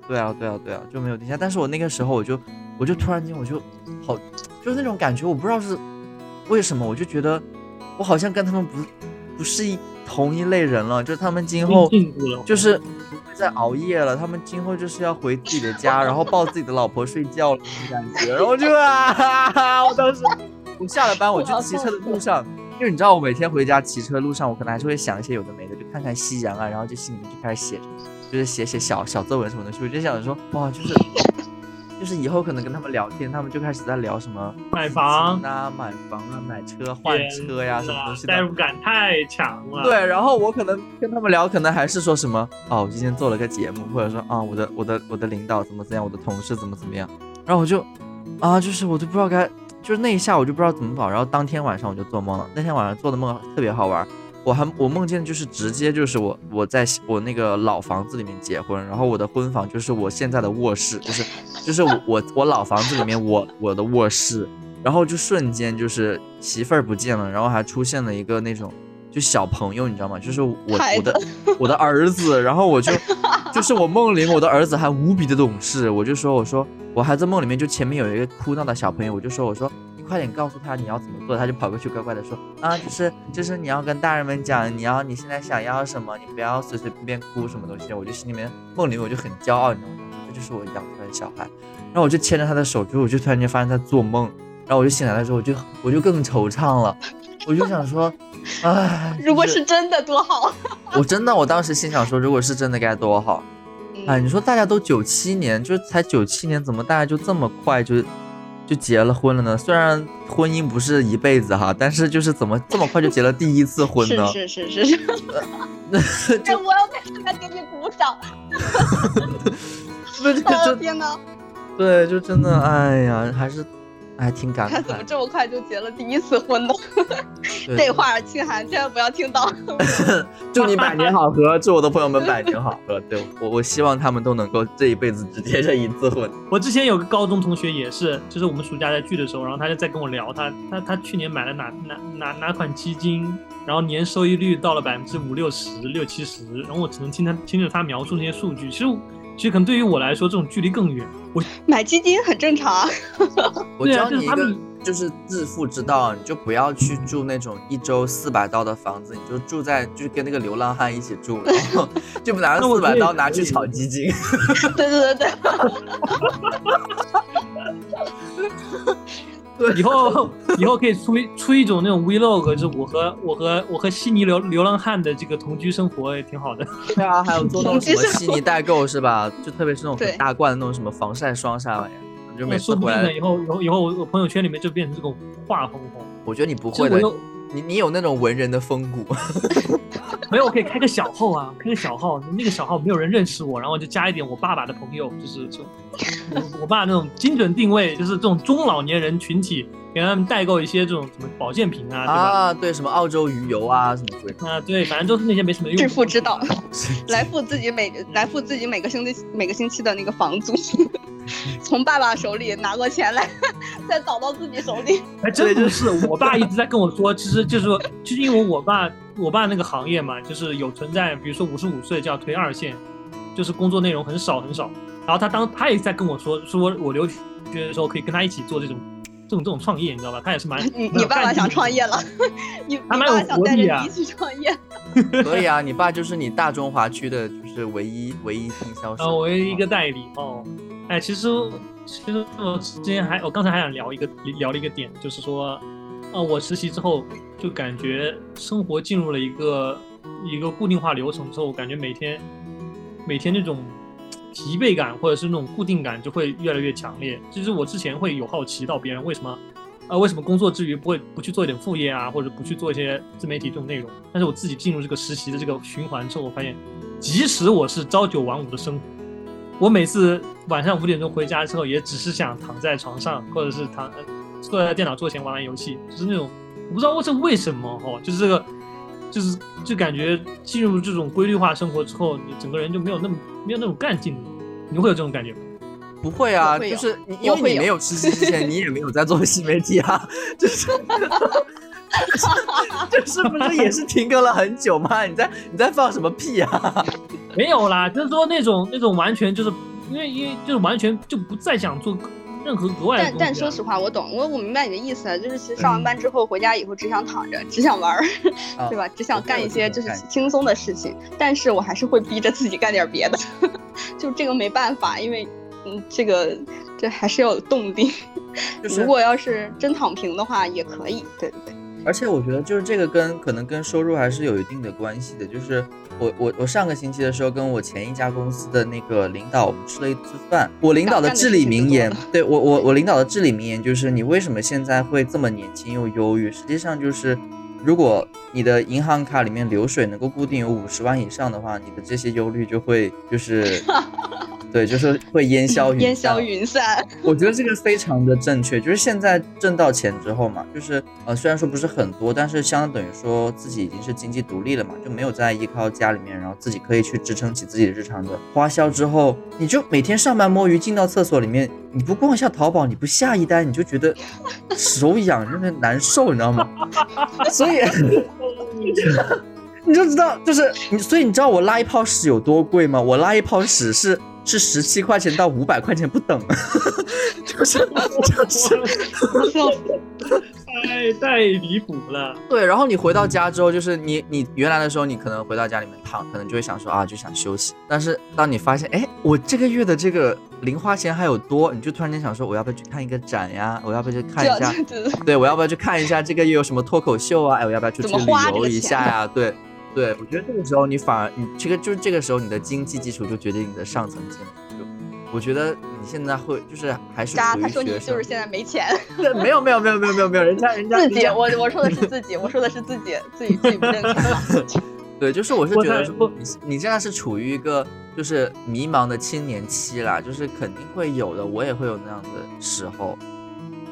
对啊，对啊，对啊，就没有停下。但是我那个时候，我就我就突然间我就好，就是那种感觉，我不知道是为什么，我就觉得我好像跟他们不不是一同一类人了。就是他们今后就是不会再熬夜了，他们今后就是要回自己的家，然后抱自己的老婆睡觉了那种感觉。然后就啊，我当时我下了班，我去骑车的路上。因为你知道，我每天回家骑车路上，我可能还是会想一些有的没的，就看看夕阳啊，然后就心里面就开始写，就是写写小小作文什么的。我就想着说，哇，就是就是以后可能跟他们聊天，他们就开始在聊什么买房啊、买房啊、买车、换车呀什么东西的，代入感太强了。对，然后我可能跟他们聊，可能还是说什么，哦，我今天做了个节目，或者说啊，我的我的我的领导怎么怎样，我的同事怎么怎么样，然后我就啊，就是我都不知道该。就是那一下我就不知道怎么搞，然后当天晚上我就做梦了。那天晚上做的梦特别好玩，我还我梦见就是直接就是我我在我那个老房子里面结婚，然后我的婚房就是我现在的卧室，就是就是我我我老房子里面我我的卧室，然后就瞬间就是媳妇儿不见了，然后还出现了一个那种就小朋友，你知道吗？就是我 我的我的儿子，然后我就就是我梦里我的儿子还无比的懂事，我就说我说。我还在梦里面，就前面有一个哭闹的小朋友，我就说，我说你快点告诉他你要怎么做，他就跑过去乖乖的说，啊，就是就是你要跟大人们讲，你要你现在想要什么，你不要随随便便哭什么东西。我就心里面梦里面我就很骄傲，你知道吗？这就是我养出来的小孩。然后我就牵着他的手，之后我就突然间发现他做梦，然后我就醒来的时候，我就我就更惆怅了，我就想说，唉，如果是真的多好。我真的，我当时心想说，如果是真的该多好。哎，你说大家都九七年，就是才九七年，怎么大家就这么快就就结了婚了呢？虽然婚姻不是一辈子哈，但是就是怎么这么快就结了第一次婚呢？是是是是是。哎，我要在现在给你鼓掌。不是，就天呐！对，就真的，哎呀，还是。还挺感慨，他怎么这么快就结了第一次婚呢？这话清寒千万不要听到。祝你百年好合，祝我的朋友们百年好合。对我，我希望他们都能够这一辈子只结这一次婚。我之前有个高中同学也是，就是我们暑假在聚的时候，然后他就在跟我聊，他他他去年买了哪哪哪哪款基金，然后年收益率到了百分之五六十六七十，然后我只能听他听着他描述那些数据，其实。其实可能对于我来说，这种距离更远。我买基金很正常。我教你一个，就是致富之道，你就不要去住那种一周四百刀的房子，你就住在，就是跟那个流浪汉一起住，然后就拿 四百刀拿去炒基金。对对对对。以后 以后可以出出一种那种 vlog，就是我和我和我和悉尼流流浪汉的这个同居生活也挺好的。对啊，还有做那种什么悉尼代购是吧？就特别是那种很大罐的那种什么防晒霜啥玩意儿，就每次回来以后以后以后我朋友圈里面就变成这种画风风。我觉得你不会的，你你有那种文人的风骨。没有，我可以开个小号啊，开个小号，那个小号没有人认识我，然后就加一点我爸爸的朋友，就是就我我爸那种精准定位，就是这种中老年人群体，给他们代购一些这种什么保健品啊，对吧？啊，对，什么澳洲鱼油啊，什么鬼啊？对，反正都是那些没什么用。致富之道，来付自己每来付自己每个星期每个星期的那个房租。从爸爸手里拿过钱来，再找到自己手里。哎，真不是，我爸一直在跟我说，其实就是说，就是因为我爸，我爸那个行业嘛，就是有存在，比如说五十五岁就要推二线，就是工作内容很少很少。然后他当他也在跟我说，说我留学的时候可以跟他一起做这种。这种这种创业，你知道吧？他也是蛮你你爸爸想创业了，你你爸爸想带着你一起创业。可以啊，你爸就是你大中华区的，就是唯一唯一经销商，唯一一个代理哦。哎，其实其实我之前还我刚才还想聊一个聊了一个点，就是说，啊，我实习之后就感觉生活进入了一个一个固定化流程之后，感觉每天每天那种。疲惫感或者是那种固定感就会越来越强烈。其实我之前会有好奇到别人为什么，呃，为什么工作之余不会不去做一点副业啊，或者不去做一些自媒体这种内容？但是我自己进入这个实习的这个循环之后，我发现，即使我是朝九晚五的生活，我每次晚上五点钟回家之后，也只是想躺在床上，或者是躺坐在电脑桌前玩玩游戏，就是那种我不知道我是为什么哈，就是这个。就是就感觉进入这种规律化生活之后，你整个人就没有那么没有那种干劲，你会有这种感觉吗？不会啊，就是因为你没有吃鸡之前，你也没有在做新媒体啊，就是 就是不是也是停更了很久吗？你在你在放什么屁啊？没有啦，就是说那种那种完全就是因为因为就是完全就不再想做。任何额外但但说实话，我懂，我我明白你的意思，就是其实上完班之后回家以后只想躺着，只想玩儿，对吧？只想干一些就是轻松的事情。但是我还是会逼着自己干点别的，就这个没办法，因为嗯，这个这还是要有动力。如果要是真躺平的话，也可以，对对对。而且我觉得就是这个跟可能跟收入还是有一定的关系的，就是。我我我上个星期的时候跟我前一家公司的那个领导我们吃了一次饭，我领导的至理名言，对我 我我领导的至理名言就是你为什么现在会这么年轻又忧郁？实际上就是。如果你的银行卡里面流水能够固定有五十万以上的话，你的这些忧虑就会就是，对，就是会烟消云烟消云散。我觉得这个非常的正确，就是现在挣到钱之后嘛，就是呃虽然说不是很多，但是相等于说自己已经是经济独立了嘛，就没有再依靠家里面，然后自己可以去支撑起自己的日常的花销之后，你就每天上班摸鱼进到厕所里面。你不逛一下淘宝，你不下一单，你就觉得手痒，真的难受，你知道吗？所以 你就知道，就是你，所以你知道我拉一泡屎有多贵吗？我拉一泡屎是是十七块钱到五百块钱不等，就 是就是。太太离谱了。对，然后你回到家之后，就是你你原来的时候，你可能回到家里面躺，可能就会想说啊，就想休息。但是当你发现，哎，我这个月的这个零花钱还有多，你就突然间想说，我要不要去看一个展呀？我要不要去看一下？对，我要不要去看一下这个月有什么脱口秀啊？哎，我要不要出去旅游一下呀？对，对，我觉得这个时候你反而你这个就是这个时候你的经济基础就决定你的上层建筑。我觉得你现在会就是还是渣，他说你就是现在没钱。没有没有没有没有没有没有，人家人家自己，我我说的是自己，我说的是自己自己自己不认可。对，就是我是觉得说你你现在是处于一个就是迷茫的青年期啦，就是肯定会有的，我也会有那样的时候，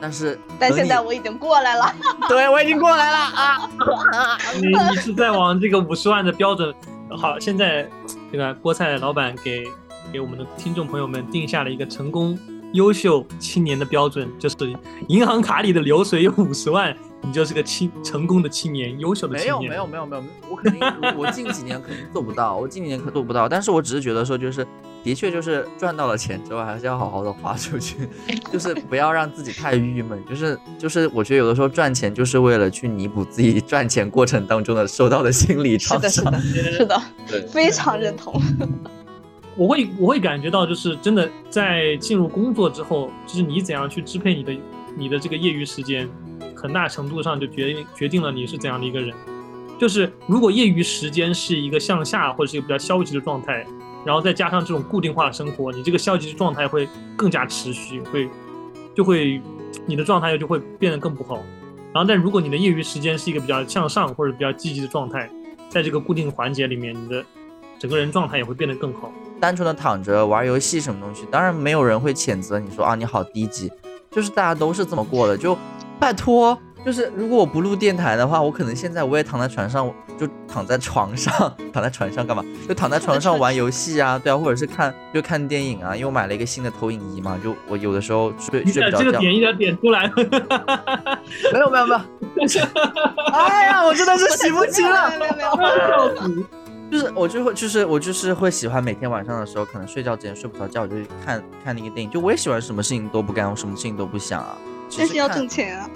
但是但现在我已经过来了，对我已经过来了啊！你你是在往这个五十万的标准，好，现在这个菠菜老板给。给我们的听众朋友们定下了一个成功优秀青年的标准，就是银行卡里的流水有五十万，你就是个青成功的青年，优秀的青年。没有没有没有没有，我肯定我近几年肯定做不到，我近几年可做不到。但是我只是觉得说，就是的确就是赚到了钱之后，还是要好好的花出去，就是不要让自己太郁闷。就是就是我觉得有的时候赚钱就是为了去弥补自己赚钱过程当中的受到的心理创伤。是的，是的，对，非常认同。我会我会感觉到，就是真的在进入工作之后，就是你怎样去支配你的你的这个业余时间，很大程度上就决定决定了你是怎样的一个人。就是如果业余时间是一个向下或者是一个比较消极的状态，然后再加上这种固定化的生活，你这个消极的状态会更加持续，会就会你的状态就会变得更不好。然后但如果你的业余时间是一个比较向上或者比较积极的状态，在这个固定环节里面，你的整个人状态也会变得更好。单纯的躺着玩游戏什么东西，当然没有人会谴责你说啊你好低级，就是大家都是这么过的。就拜托，就是如果我不录电台的话，我可能现在我也躺在床上，就躺在床上，躺在床上干嘛？就躺在床上玩游戏啊，对啊，或者是看就看电影啊。因为我买了一个新的投影仪嘛，就我有的时候睡睡不着觉。这个点一点点出来。没有没有没有。哎呀，我真的是洗不清了。没有没有没有。就是我就会就是我就是会喜欢每天晚上的时候，可能睡觉之前睡不着觉，我就看看那个电影。就我也喜欢什么事情都不干，我什么事情都不想啊。但是要挣钱啊！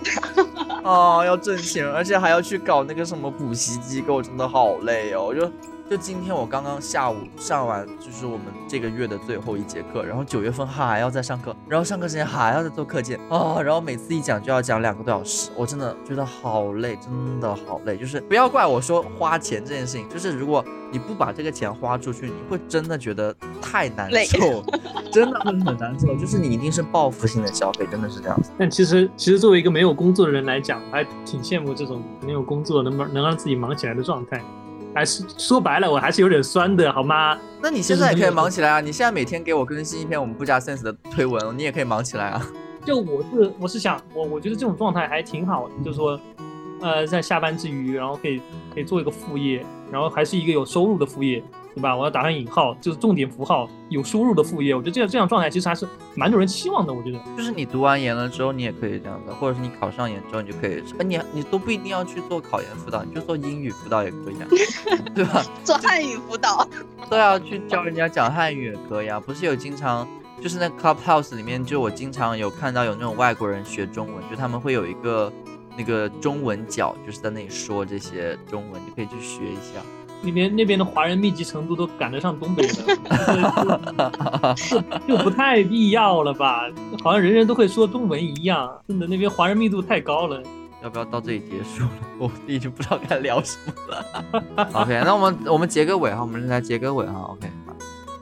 哦，要挣钱，而且还要去搞那个什么补习机构，真的好累哦，就。就今天我刚刚下午上完，就是我们这个月的最后一节课，然后九月份还要再上课，然后上课之前还要再做课件啊，然后每次一讲就要讲两个多小时，我真的觉得好累，真的好累。就是不要怪我说花钱这件事情，就是如果你不把这个钱花出去，你会真的觉得太难受，真的很很难受。就是你一定是报复性的消费，真的是这样子。但其实其实作为一个没有工作的人来讲，还挺羡慕这种没有工作能能让自己忙起来的状态。还是说白了，我还是有点酸的，好吗？那你现在也可以忙起来啊！你现在每天给我更新一篇我们不加 sense 的推文，你也可以忙起来啊！就我是我是想，我我觉得这种状态还挺好的，就是说，呃，在下班之余，然后可以可以做一个副业，然后还是一个有收入的副业。对吧？我要打上引号，就是重点符号，有收入的副业。我觉得这样这样状态其实还是蛮多人期望的。我觉得，就是你读完研了之后，你也可以这样子，或者是你考上研之后，你就可以，你你都不一定要去做考研辅导，你就做英语辅导也可以啊，对吧？做汉语辅导，对啊，去教人家讲汉语也可以啊。不是有经常，就是那 Clubhouse 里面，就我经常有看到有那种外国人学中文，就他们会有一个那个中文角，就是在那里说这些中文，你可以去学一下。那边那边的华人密集程度都赶得上东北的，就不太必要了吧？好像人人都会说中文一样，真的那边华人密度太高了。要不要到这里结束了？我已经不知道该聊什么了。OK，那我们我们结个尾哈，我们来结个尾哈。OK，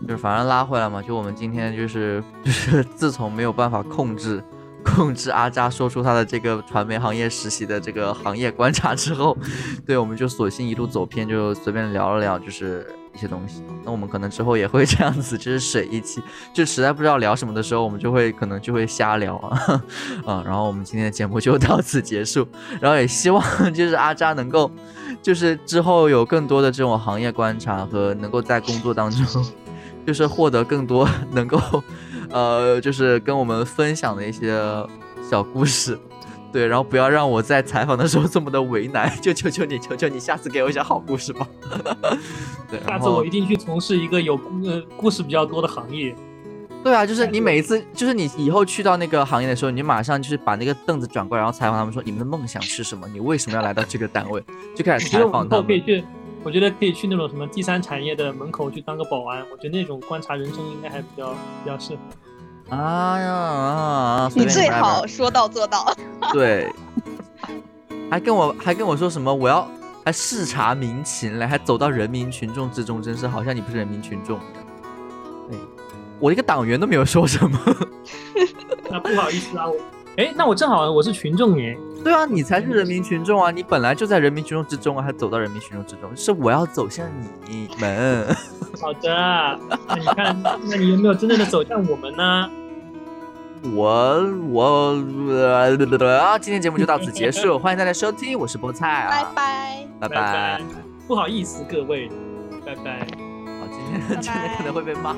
就是反正拉回来嘛，就我们今天就是就是自从没有办法控制。控制阿扎说出他的这个传媒行业实习的这个行业观察之后，对我们就索性一路走偏，就随便聊了聊，就是一些东西。那我们可能之后也会这样子，就是水一期，就实在不知道聊什么的时候，我们就会可能就会瞎聊啊，嗯。然后我们今天的节目就到此结束，然后也希望就是阿扎能够，就是之后有更多的这种行业观察和能够在工作当中，就是获得更多 能够。呃，就是跟我们分享的一些小故事，对，然后不要让我在采访的时候这么的为难，就求求你，求求你，下次给我一些好故事吧。对，下次我一定去从事一个有呃故事比较多的行业。对啊，就是你每一次，就是你以后去到那个行业的时候，你马上就是把那个凳子转过来，然后采访他们说你们的梦想是什么？你为什么要来到这个单位？就开始采访他们。可以去，我觉得可以去那种什么第三产业的门口去当个保安，我觉得那种观察人生应该还比较比较适合。啊呀啊！你最好说到做到。对，还跟我还跟我说什么？我要还视察民情嘞，还走到人民群众之中，真是好像你不是人民群众一样。哎，我一个党员都没有说什么。那 不好意思啊，我哎，那我正好我是群众耶。对啊，你才是人民群众啊！你本来就在人民群众之中啊，还走到人民群众之中，是我要走向你们。好的，那你看，那你有没有真正的走向我们呢？我我啊！今天节目就到此结束，欢迎大家收听，我是菠菜啊，拜拜拜拜，不好意思各位，拜拜。好，今天今天可能会被骂。